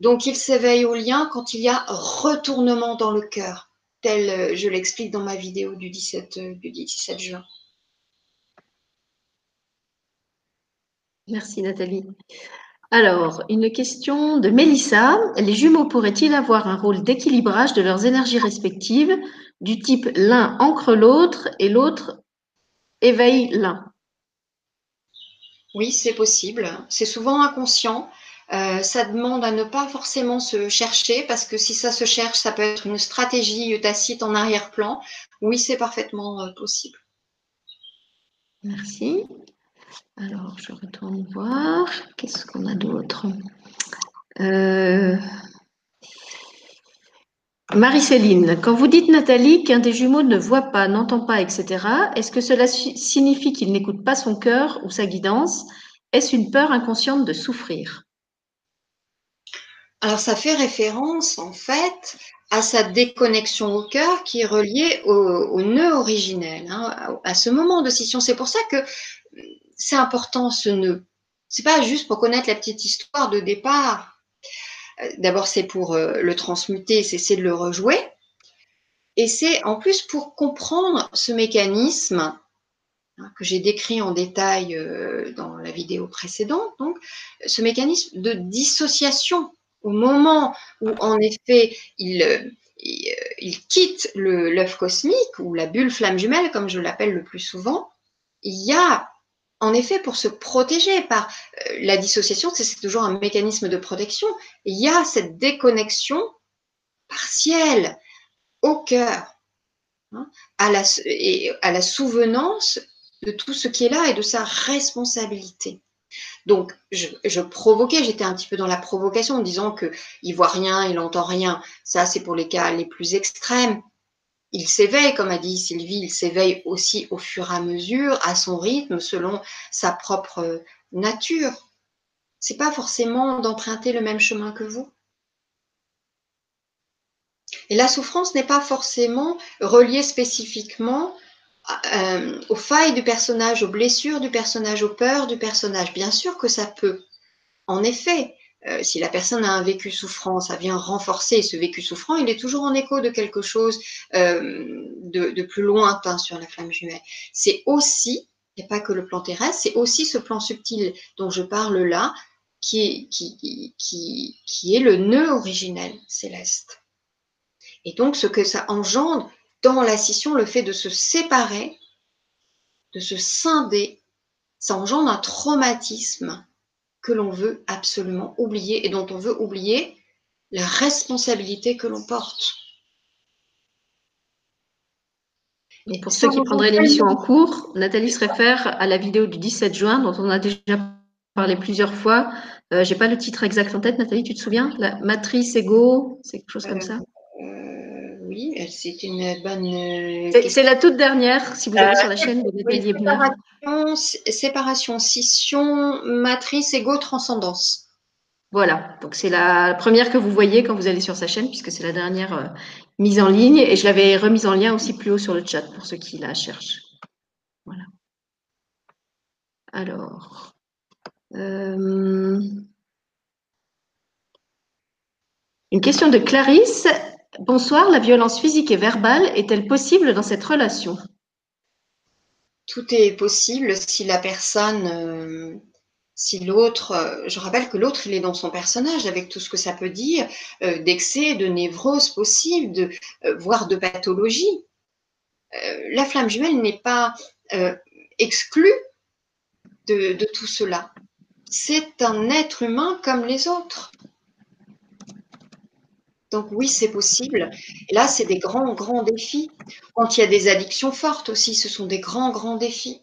Donc il s'éveille au lien quand il y a retournement dans le cœur, tel euh, je l'explique dans ma vidéo du 17, euh, du 17 juin. Merci Nathalie. Alors, une question de Mélissa. Les jumeaux pourraient-ils avoir un rôle d'équilibrage de leurs énergies respectives, du type l'un ancre l'autre et l'autre éveille l'un Oui, c'est possible. C'est souvent inconscient. Euh, ça demande à ne pas forcément se chercher parce que si ça se cherche, ça peut être une stratégie tacite en arrière-plan. Oui, c'est parfaitement euh, possible. Merci. Alors, je retourne voir. Qu'est-ce qu'on a d'autre? Euh, Marie-Céline, quand vous dites Nathalie qu'un des jumeaux ne voit pas, n'entend pas, etc., est-ce que cela signifie qu'il n'écoute pas son cœur ou sa guidance? Est-ce une peur inconsciente de souffrir? Alors, ça fait référence, en fait, à sa déconnexion au cœur qui est reliée au, nœud originel, hein, à, ce moment de scission. C'est pour ça que c'est important ce nœud. C'est pas juste pour connaître la petite histoire de départ. Euh, d'abord, c'est pour euh, le transmuter, c'est de le rejouer. Et c'est en plus pour comprendre ce mécanisme hein, que j'ai décrit en détail euh, dans la vidéo précédente, donc ce mécanisme de dissociation au moment où, en effet, il, il, quitte l'œuf cosmique ou la bulle flamme jumelle, comme je l'appelle le plus souvent, il y a, en effet, pour se protéger par euh, la dissociation, c'est toujours un mécanisme de protection, il y a cette déconnexion partielle au cœur, hein, à, la, souvenance de tout ce qui est là et de sa responsabilité. Donc, je, provoquais, j'étais un petit peu dans la provocation en disant qu'il voit rien, il entend rien. Ça, c'est pour les cas les plus extrêmes. Il s'éveille, comme a dit Sylvie, il s'éveille aussi au fur et à mesure, à son rythme, selon sa propre nature. C'est pas forcément d'emprunter le même chemin que vous. Et la souffrance n'est pas forcément reliée spécifiquement euh, aux failles du personnage, aux blessures du personnage, aux peurs du personnage. Bien sûr que ça peut. En effet, euh, si la personne a un vécu souffrant, ça vient renforcer ce vécu souffrant, il est toujours en écho de quelque chose euh, de, plus lointain sur la flamme jumelle. C'est aussi a pas que le plan terrestre, c'est aussi ce plan subtil dont je parle là, qui est le nœud originel céleste. Et donc, ce que ça engendre dans la scission, le fait de se séparer, de se scinder, ça engendre un traumatisme que l'on veut absolument oublier et dont on veut oublier la responsabilité que l'on porte. pour ceux qui prendraient l'émission en cours, Nathalie se réfère à la vidéo du 17 juin dont on a déjà parlé plusieurs fois. Euh, Je n'ai pas le titre exact en tête. Nathalie, tu te souviens? La matrice égaux, c'est quelque chose comme ça? euh, Oui, c'est une bonne. Euh, c'est la toute dernière, si vous allez sur la chaîne de Nathalie séparation, séparation, scission, matrice égaux, transcendance. Voilà, donc c'est la première que vous voyez quand vous allez sur sa chaîne, puisque c'est la dernière euh, mise en ligne. Et je l'avais remise en lien aussi plus haut sur le chat pour ceux qui la cherchent. Voilà. Alors. Euh, une question de Clarisse. Bonsoir, la violence physique et verbale est-elle possible dans cette relation? Tout est possible si la personne euh, si l'autre, euh, je rappelle que l'autre, il est dans son personnage avec tout ce que ça peut dire, euh, d'excès, de névrose possible, voire de pathologie. la flamme jumelle n'est pas exclue de tout cela. C'est un être humain comme les autres. Donc oui, c'est possible. Là, c'est des grands, grands défis. Quand il y a des addictions fortes aussi, ce sont des grands, grands défis.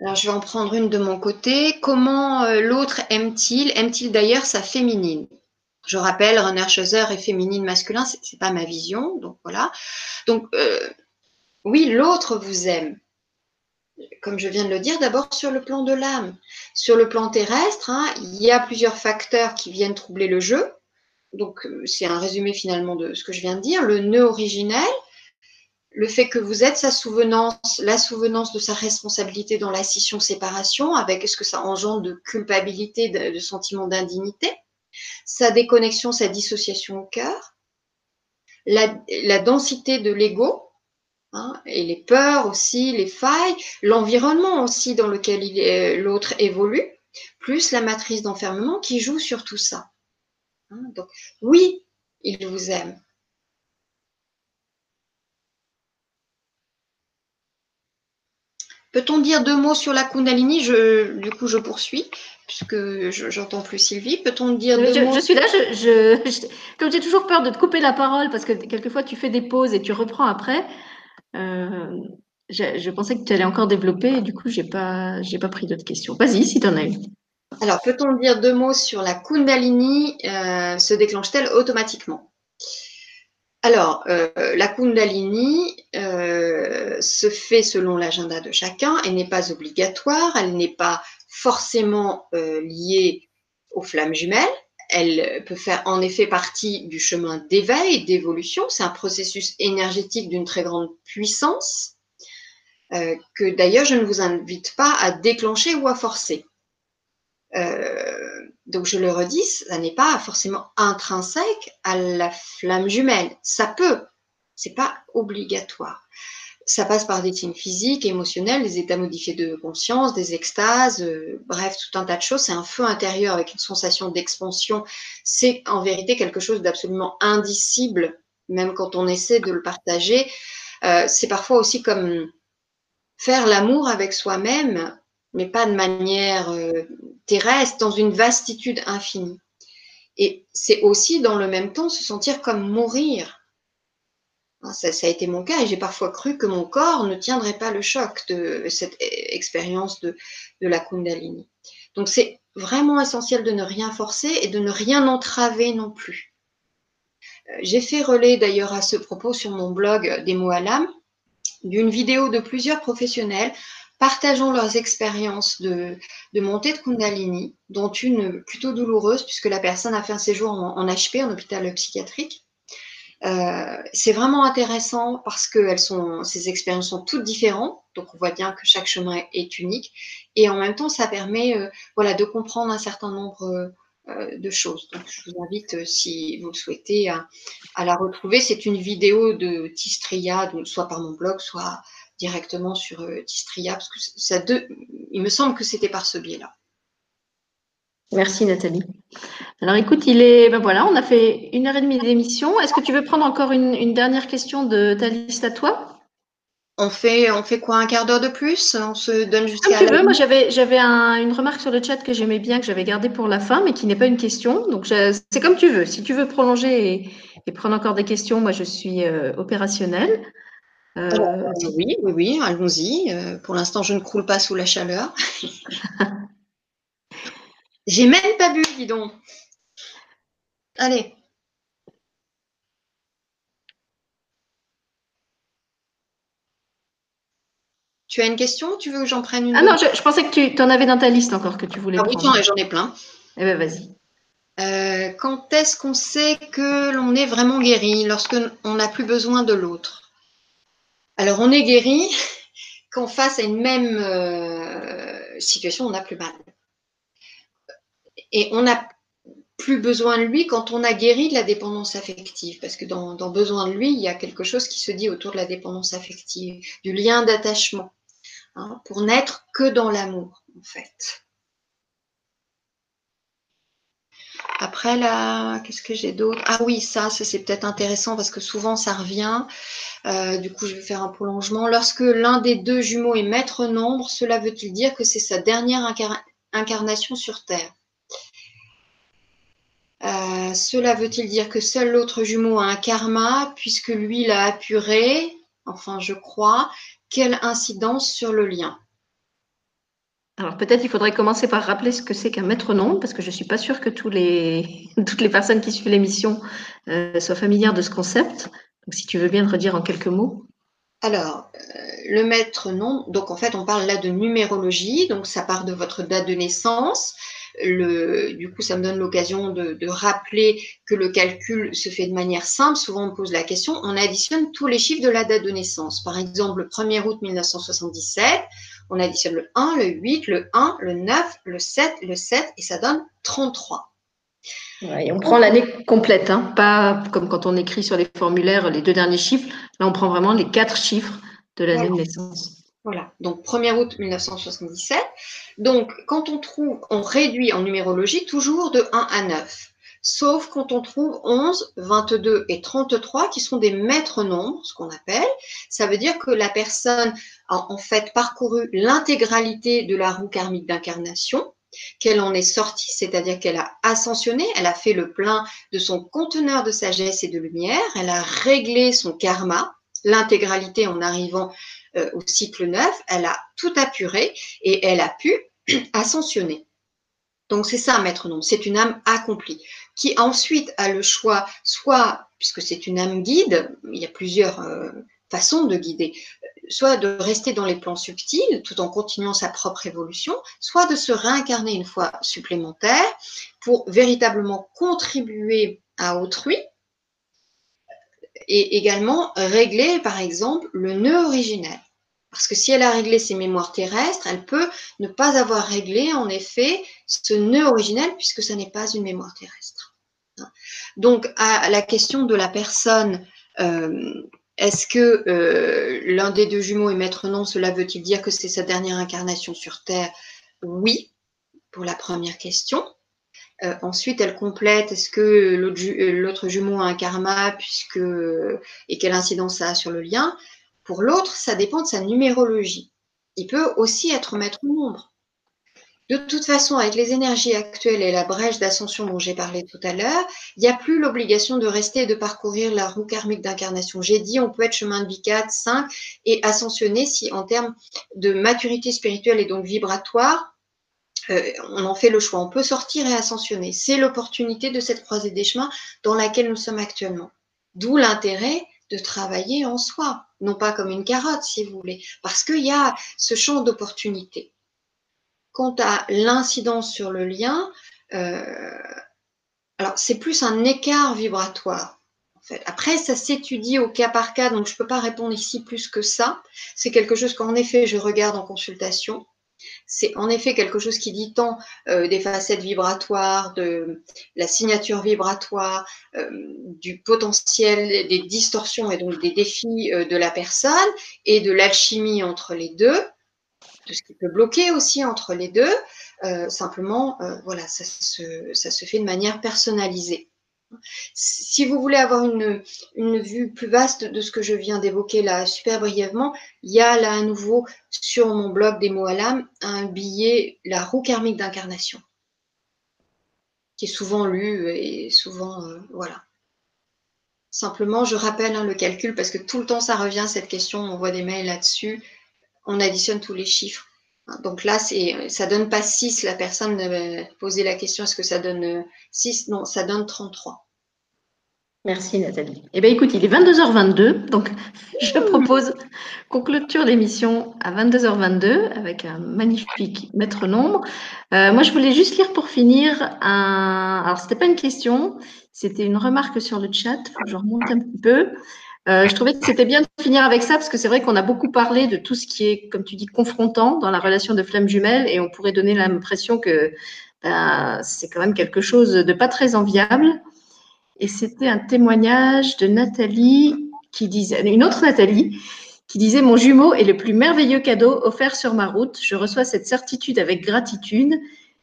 Alors, je vais en prendre une de mon côté. Comment euh, l'autre aime-t-il? Aime-t-il d'ailleurs sa féminine? Je rappelle, Renner Scheuser est féminine masculin, c'est, n'est pas ma vision, donc voilà. Donc, euh, oui, l'autre vous aime. Comme je viens de le dire, d'abord sur le plan de l'âme. Sur le plan terrestre, hein, il y a plusieurs facteurs qui viennent troubler le jeu. Donc, euh, c'est un résumé finalement de ce que je viens de dire. Le nœud originel, le fait que vous êtes sa souvenance, la souvenance de sa responsabilité dans la scission-séparation, avec ce que ça engendre de culpabilité, de, sentiment d'indignité, sa déconnexion, sa dissociation au cœur, la, densité de l'ego, hein, et les peurs aussi, les failles, l'environnement aussi dans lequel l'autre évolue, plus la matrice d'enfermement qui joue sur tout ça. Hein, donc, oui, il vous aime. Peut-on dire deux mots sur la Kundalini? Je, Du coup, je poursuis, puisque j'entends plus Sylvie. Peut-on dire deux je, mots Je suis là, je, comme j'ai toujours peur de te couper la parole, parce que quelquefois tu fais des pauses et tu reprends après, euh, je, pensais que tu allais encore développer, et du coup, je n'ai pas, pas pris d'autres questions. Vas-y, si tu en as une. Alors, peut-on dire deux mots sur la Kundalini euh, Se déclenche-t-elle automatiquement? Alors, euh, la Kundalini se fait selon l'agenda de chacun. Elle n'est pas obligatoire, elle n'est pas forcément liée aux flammes jumelles. Elle peut faire en effet partie du chemin d'éveil, d'évolution. C'est un processus énergétique d'une très grande puissance que d'ailleurs je ne vous invite pas à déclencher ou à forcer. Donc je le redis, ça n'est pas forcément intrinsèque à la flamme jumelle. Ça peut, c'est pas obligatoire. Ça passe par des signes physiques, émotionnels, des états modifiés de conscience, des extases, euh, bref, tout un tas de choses. C'est un feu intérieur avec une sensation d'expansion. C'est en vérité quelque chose d'absolument indicible, même quand on essaie de le partager. Euh, c'est parfois aussi comme faire l'amour avec soi-même mais pas de manière euh, terrestre, dans une vastitude infinie. Et c'est aussi dans le même temps se sentir comme mourir. Hein, ça, a été mon cas et j'ai parfois cru que mon corps ne tiendrait pas le choc de cette expérience de, de la Kundalini. Donc c'est vraiment essentiel de ne rien forcer et de ne rien entraver non plus. Euh, j'ai fait relais d'ailleurs à ce propos sur mon blog Des mots à l'âme d'une vidéo de plusieurs professionnels partageant leurs expériences de, montée de Kundalini, dont une plutôt douloureuse, puisque la personne a fait un séjour en, HP, en hôpital psychiatrique. Euh, c'est vraiment intéressant parce que elles sont, ces expériences sont toutes différentes, donc on voit bien que chaque chemin est unique, et en même temps, ça permet euh, voilà, de comprendre un certain nombre de choses. Donc, je vous invite, si vous le souhaitez, à, la retrouver. C'est une vidéo de Tistria, soit par mon blog, soit directement sur Tistria, parce que ça il me semble que c'était par ce biais-là. Merci Nathalie. Alors écoute, il est, ben voilà, on a fait une heure et demie d'émission. Est-ce que tu veux prendre encore une, dernière question de ta liste à toi? On fait, on fait quoi Un quart d'heure de plus? On se donne jusqu'à. Comme tu veux. Moi, j'avais, j'avais une remarque sur le chat que j'aimais bien, que j'avais gardée pour la fin, mais qui n'est pas une question. Donc, c'est comme tu veux. Si tu veux prolonger et, prendre encore des questions, moi, je suis euh, opérationnelle. Euh, oui, oui, oui, allons-y. Euh, pour l'instant, je ne croule pas sous la chaleur. J'ai même pas bu, dis donc. Allez. Tu as une question Tu veux que j'en prenne une Ah non, je, pensais que tu en avais dans ta liste encore que tu voulais. Ah oui, j'en ai plein. Eh bien, vas-y. Euh, quand est-ce qu'on sait que l'on est vraiment guéri Lorsque on n'a plus besoin de l'autre? Alors, on est guéri quand face à une même euh, situation, on n'a plus mal. Et on n'a plus besoin de lui quand on a guéri de la dépendance affective. Parce que dans, besoin de lui, il y a quelque chose qui se dit autour de la dépendance affective, du lien d'attachement, hein, pour n'être que dans l'amour, en fait. Après, là, qu'est-ce que j'ai d'autre? Ah oui, ça, ça c'est peut-être intéressant parce que souvent ça revient. Euh, du coup, je vais faire un prolongement. Lorsque l'un des deux jumeaux est maître nombre, cela veut-il dire que c'est sa dernière incarnation sur Terre? Euh, cela veut-il dire que seul l'autre jumeau a un karma puisque lui l'a apuré Enfin, je crois. Quelle incidence sur le lien? Alors peut-être il faudrait commencer par rappeler ce que c'est qu'un maître nom, parce que je ne suis pas sûre que tous les, toutes les personnes qui suivent l'émission euh, soient familières de ce concept. Donc si tu veux bien le redire en quelques mots. Alors, euh, le maître nom, donc en fait on parle là de numérologie, donc ça part de votre date de naissance du coup, ça me donne l'occasion de, rappeler que le calcul se fait de manière simple. Souvent, on me pose la question, on additionne tous les chiffres de la date de naissance. Par exemple, le 1er août 1977, on additionne le 1, le 8, le 1, le 9, le 7, le 7, et ça donne 33. et on prend l'année complète, hein. pas comme quand on écrit sur les formulaires les deux derniers chiffres. Là, on prend vraiment les quatre chiffres de l'année de naissance. Voilà, donc 1er août 1977. Donc, quand on trouve, on réduit en numérologie toujours de 1 à 9. Sauf quand on trouve 11, 22 et 33 qui sont des maîtres nombres, ce qu'on appelle. Ça veut dire que la personne a en fait parcouru l'intégralité de la roue karmique d'incarnation, qu'elle en est sortie, c'est-à-dire qu'elle a ascensionné, elle a fait le plein de son conteneur de sagesse et de lumière, elle a réglé son karma, l'intégralité en arrivant euh, au cycle 9, elle a tout apuré et elle a pu ascensionner. Donc c'est ça, maître nom, c'est une âme accomplie, qui ensuite a le choix, soit, puisque c'est une âme guide, il y a plusieurs euh, façons de guider, soit de rester dans les plans subtils tout en continuant sa propre évolution, soit de se réincarner une fois supplémentaire pour véritablement contribuer à autrui et également régler, par exemple, le nœud originel. Parce que si elle a réglé ses mémoires terrestres, elle peut ne pas avoir réglé, en effet, ce nœud originel, puisque ce n'est pas une mémoire terrestre. Donc, à la question de la personne, euh, est-ce que euh, l'un des deux jumeaux est maître non Cela veut-il dire que c'est sa dernière incarnation sur Terre? Oui, pour la première question. Euh, ensuite, elle complète est-ce que euh, l'autre jumeau a un karma puisque et quelle incidence ça a sur le lien? Pour l'autre, ça dépend de sa numérologie. Il peut aussi être maître nombre. De toute façon, avec les énergies actuelles et la brèche d'ascension dont j'ai parlé tout à l'heure, il n'y a plus l'obligation de rester et de parcourir la roue karmique d'incarnation. J'ai dit, on peut être chemin de vie 4, 5 et ascensionner si en termes de maturité spirituelle et donc vibratoire, euh, on en fait le choix. On peut sortir et ascensionner. C'est l'opportunité de cette croisée des chemins dans laquelle nous sommes actuellement. D'où l'intérêt de travailler en soi, non pas comme une carotte, si vous voulez, parce qu'il y a ce champ d'opportunité. Quant à l'incidence sur le lien, euh, alors c'est plus un écart vibratoire. Après, ça s'étudie au cas par cas, donc je ne peux pas répondre ici plus que ça. C'est quelque chose qu'en effet je regarde en consultation C'est en effet quelque chose qui dit tant euh, des facettes vibratoires, de la signature vibratoire, euh, du potentiel, des distorsions et donc des défis euh, de la personne et de l'alchimie entre les deux, de ce qui peut bloquer aussi entre les deux. simplement, voilà, ça se fait de manière personnalisée. Si vous voulez avoir une, vue plus vaste de ce que je viens d'évoquer là, super brièvement, il y a là à nouveau sur mon blog des mots à l'âme un billet La roue karmique d'incarnation, qui est souvent lu et souvent, euh, voilà. Simplement, je rappelle hein, le calcul parce que tout le temps ça revient cette question, on voit des mails là-dessus, on additionne tous les chiffres. Donc là, ça donne pas 6, la personne posait la question, est-ce que ça donne 6 Non, ça donne 33. Merci Nathalie. Eh bien écoute, il est 22h22, donc je propose qu'on clôture l'émission à 22h22 avec un magnifique maître nombre. Euh, moi, je voulais juste lire pour finir un... Alors, ce n'était pas une question, c'était une remarque sur le chat, faut que je remonte un petit peu. Euh, je trouvais que c'était bien de finir avec ça parce que c'est vrai qu'on a beaucoup parlé de tout ce qui est, comme tu dis, confrontant dans la relation de flamme jumelle et on pourrait donner l'impression que ben, c'est quand même quelque chose de pas très enviable. Et c'était un témoignage de Nathalie qui disait, une autre Nathalie, qui disait Mon jumeau est le plus merveilleux cadeau offert sur ma route. Je reçois cette certitude avec gratitude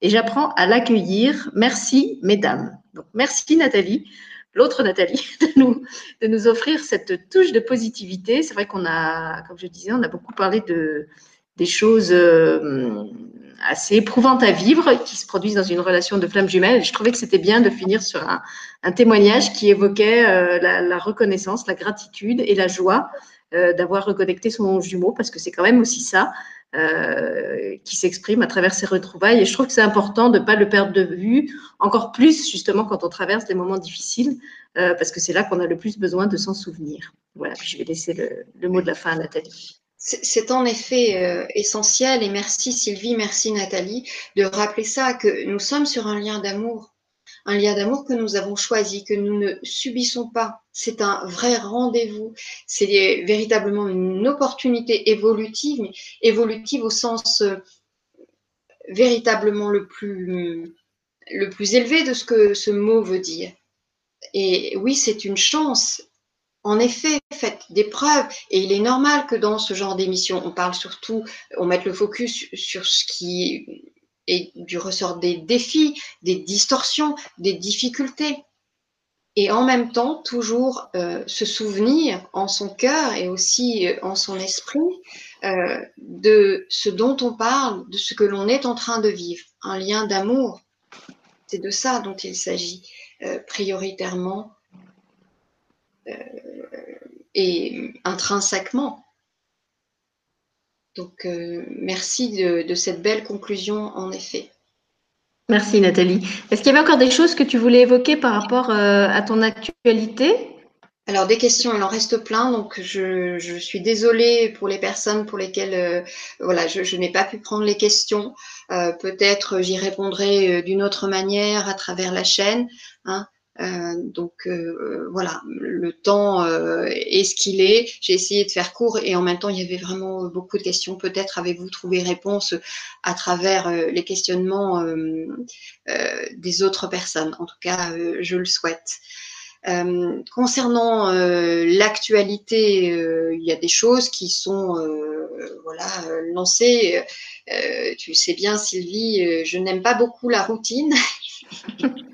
et j'apprends à l'accueillir. Merci, mesdames. Donc, merci, Nathalie l'autre Nathalie, de nous, de nous offrir cette touche de positivité. C'est vrai qu'on a, comme je disais, on a beaucoup parlé de, des choses euh, assez éprouvantes à vivre qui se produisent dans une relation de flamme jumelle. je trouvais que c'était bien de finir sur un, témoignage qui évoquait euh, la, reconnaissance, la gratitude et la joie euh, d'avoir reconnecté son jumeau, parce que c'est quand même aussi ça. Qui s'exprime à travers ces retrouvailles. Et je trouve que c'est important de ne pas le perdre de vue, encore plus justement quand on traverse des moments difficiles, parce que c'est là qu'on a le plus besoin de s'en souvenir. Voilà, je vais laisser le, le mot de la fin à Nathalie. C'est en effet euh, essentiel, et merci Sylvie, merci Nathalie, de rappeler ça, que nous sommes sur un lien d'amour, un lien d'amour que nous avons choisi, que nous ne subissons pas. C'est un vrai rendez-vous, c'est véritablement une opportunité évolutive, évolutive au sens euh, véritablement le plus, le plus élevé de ce que ce mot veut dire. Et oui, c'est une chance, en effet, faites des preuves. Et il est normal que dans ce genre d'émission, on parle surtout, on mette le focus sur ce qui est du ressort des défis, des distorsions, des difficultés. Et en même temps, toujours euh, se souvenir en son cœur et aussi euh, en son esprit euh, de ce dont on parle, de ce que l'on est en train de vivre, un lien d'amour. C'est de ça dont il s'agit prioritairement et intrinsèquement. Donc, euh, merci de, cette belle conclusion, en effet. Merci Nathalie. Est-ce qu'il y avait encore des choses que tu voulais évoquer par rapport euh, à ton actualité? Alors des questions, il en reste plein, donc je, suis désolée pour les personnes pour lesquelles euh, voilà, je, n'ai pas pu prendre les questions. Peut-être j'y répondrai d'une autre manière à travers la chaîne. Hein. Euh, donc euh, voilà, le temps euh, est ce qu'il est. J'ai essayé de faire court et en même temps il y avait vraiment beaucoup de questions. Peut-être avez-vous trouvé réponse à travers les questionnements des autres personnes. En tout cas, je le souhaite. concernant l'actualité, il y a des choses qui sont voilà lancées. tu sais bien, Sylvie, je n'aime pas beaucoup la routine.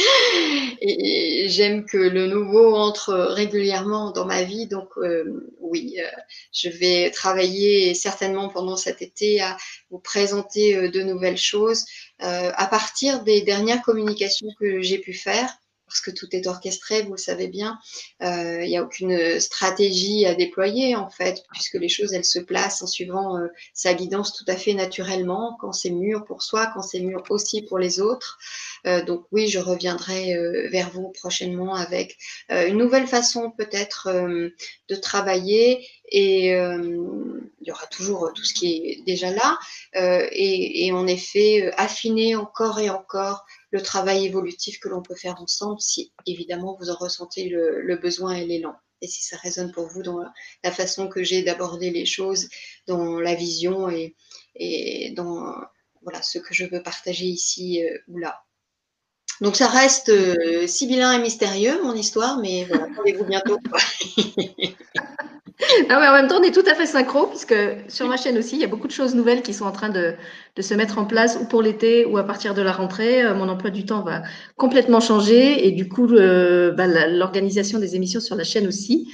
et j'aime que le nouveau entre régulièrement dans ma vie. Donc euh, oui, euh, je vais travailler certainement pendant cet été à vous présenter euh, de nouvelles choses à partir des dernières communications que j'ai pu faire parce que tout est orchestré, vous le savez bien. Il n'y a aucune stratégie à déployer, en fait, puisque les choses, elles se placent en suivant sa guidance tout à fait naturellement, quand c'est mûr pour soi, quand c'est mûr aussi pour les autres. Euh, donc oui, je reviendrai euh, vers vous prochainement avec euh, une nouvelle façon peut-être de travailler et il y aura toujours tout ce qui est déjà là et, en effet affiner encore et encore le travail évolutif que l'on peut faire ensemble si évidemment vous en ressentez le, besoin et l'élan. et si ça résonne pour vous dans la, façon que j'ai d'aborder les choses, dans la vision et, et dans voilà, ce que je veux partager ici ou là. Donc ça reste euh, sibyllin et mystérieux, mon histoire, mais voilà, rendez-vous bientôt. Ah en même temps, on est tout à fait synchro, puisque sur ma chaîne aussi, il y a beaucoup de choses nouvelles qui sont en train de, se mettre en place, ou pour l'été, ou à partir de la rentrée. Euh, mon emploi du temps va complètement changer, et du coup, bah, l'organisation des émissions sur la chaîne aussi.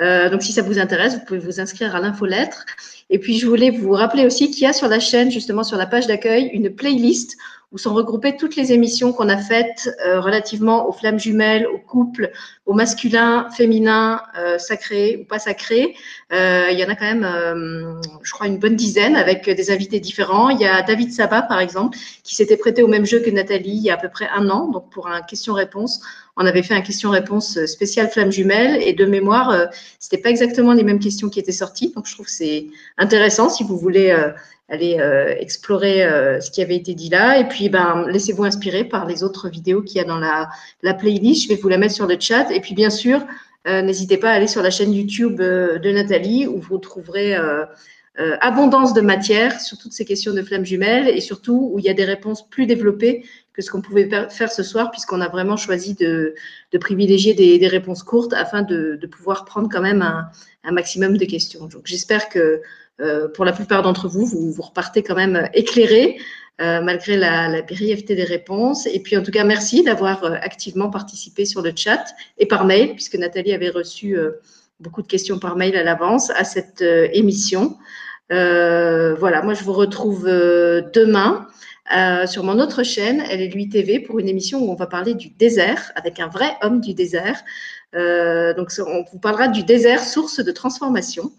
Euh, donc, si ça vous intéresse, vous pouvez vous inscrire à l'infolettre. Et puis, je voulais vous rappeler aussi qu'il y a sur la chaîne, justement sur la page d'accueil, une playlist où sont regroupées toutes les émissions qu'on a faites euh, relativement aux flammes jumelles, aux couples, au masculin, féminin, euh, sacré ou pas sacré. Euh, il y en a quand même, euh, je crois, une bonne dizaine avec des invités différents. Il y a David Sabat, par exemple, qui s'était prêté au même jeu que Nathalie il y a à peu près un an, donc pour un question-réponse. On avait fait un question-réponse spécial flamme jumelle et de mémoire, euh, c'était pas exactement les mêmes questions qui étaient sorties. Donc je trouve que c'est intéressant si vous voulez aller euh, explorer euh, ce qui avait été dit là. Et puis, ben, laissez-vous inspirer par les autres vidéos qu'il y a dans la, la, playlist. Je vais vous la mettre sur le chat. Et puis, bien sûr, euh, n'hésitez pas à aller sur la chaîne YouTube de Nathalie où vous trouverez abondance de matière sur toutes ces questions de flammes jumelles et surtout où il y a des réponses plus développées que ce qu'on pouvait faire ce soir puisqu'on a vraiment choisi de, privilégier des, réponses courtes afin de, pouvoir prendre quand même un, maximum de questions. Donc, j'espère que pour la plupart d'entre vous, vous, repartez quand même éclairés euh, malgré la, la, des réponses. Et puis, en tout cas, merci d'avoir euh, activement participé sur le chat et par mail, puisque Nathalie avait reçu beaucoup de questions par mail à l'avance à cette émission. voilà, moi, je vous retrouve demain. sur mon autre chaîne, elle est lui TV, pour une émission où on va parler du désert avec un vrai homme du désert. donc, on vous parlera du désert, source de transformation.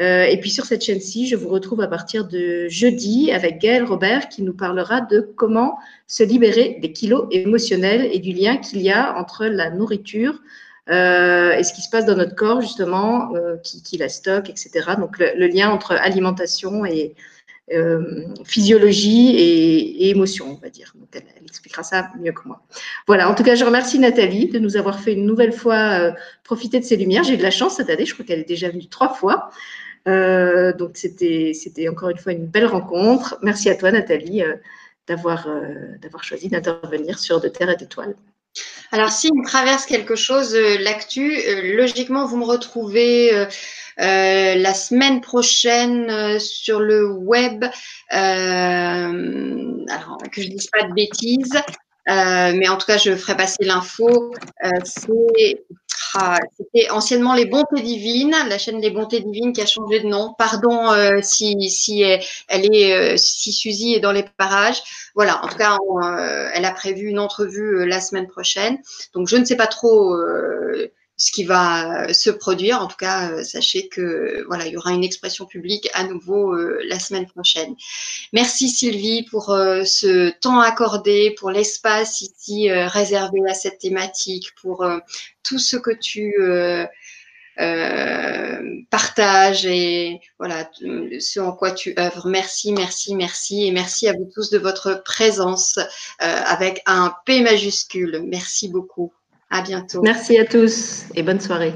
Euh, et puis sur cette chaîne-ci, je vous retrouve à partir de jeudi avec Gaël Robert qui nous parlera de comment se libérer des kilos émotionnels et du lien qu'il y a entre la nourriture euh, et ce qui se passe dans notre corps justement, euh, qui, la stocke, etc. Donc le, lien entre alimentation et physiologie et, émotion, on va dire. Donc elle, expliquera ça mieux que moi. Voilà, en tout cas, je remercie Nathalie de nous avoir fait une nouvelle fois profiter de ses lumières. J'ai eu de la chance cette année, je crois qu'elle est déjà venue trois fois. Euh, donc, c'était encore une fois une belle rencontre. Merci à toi, Nathalie, euh, euh, d'avoir choisi d'intervenir sur De Terre et d'Étoiles. Alors, si on traverse quelque chose, l'actu, logiquement, vous me retrouvez la semaine prochaine sur le web. alors, que je ne dise pas de bêtises. Mais en tout cas, je ferai passer l'info. c'est c'était anciennement Les Bontés Divines, la chaîne des Bontés Divines qui a changé de nom. Pardon euh, si, si elle est, euh, si Suzy est dans les parages. Voilà, en tout cas, euh, elle a prévu une entrevue la semaine prochaine. Donc, je ne sais pas trop ce qui va se produire. En tout cas, sachez que voilà, il y aura une expression publique à nouveau la semaine prochaine. Merci Sylvie pour ce temps accordé, pour l'espace ici réservé à cette thématique, pour tout ce que tu euh, euh, partages et voilà ce en quoi tu œuvres. Merci, merci, merci et merci à vous tous de votre présence euh, avec un P majuscule. Merci beaucoup. À bientôt. Merci à tous et bonne soirée.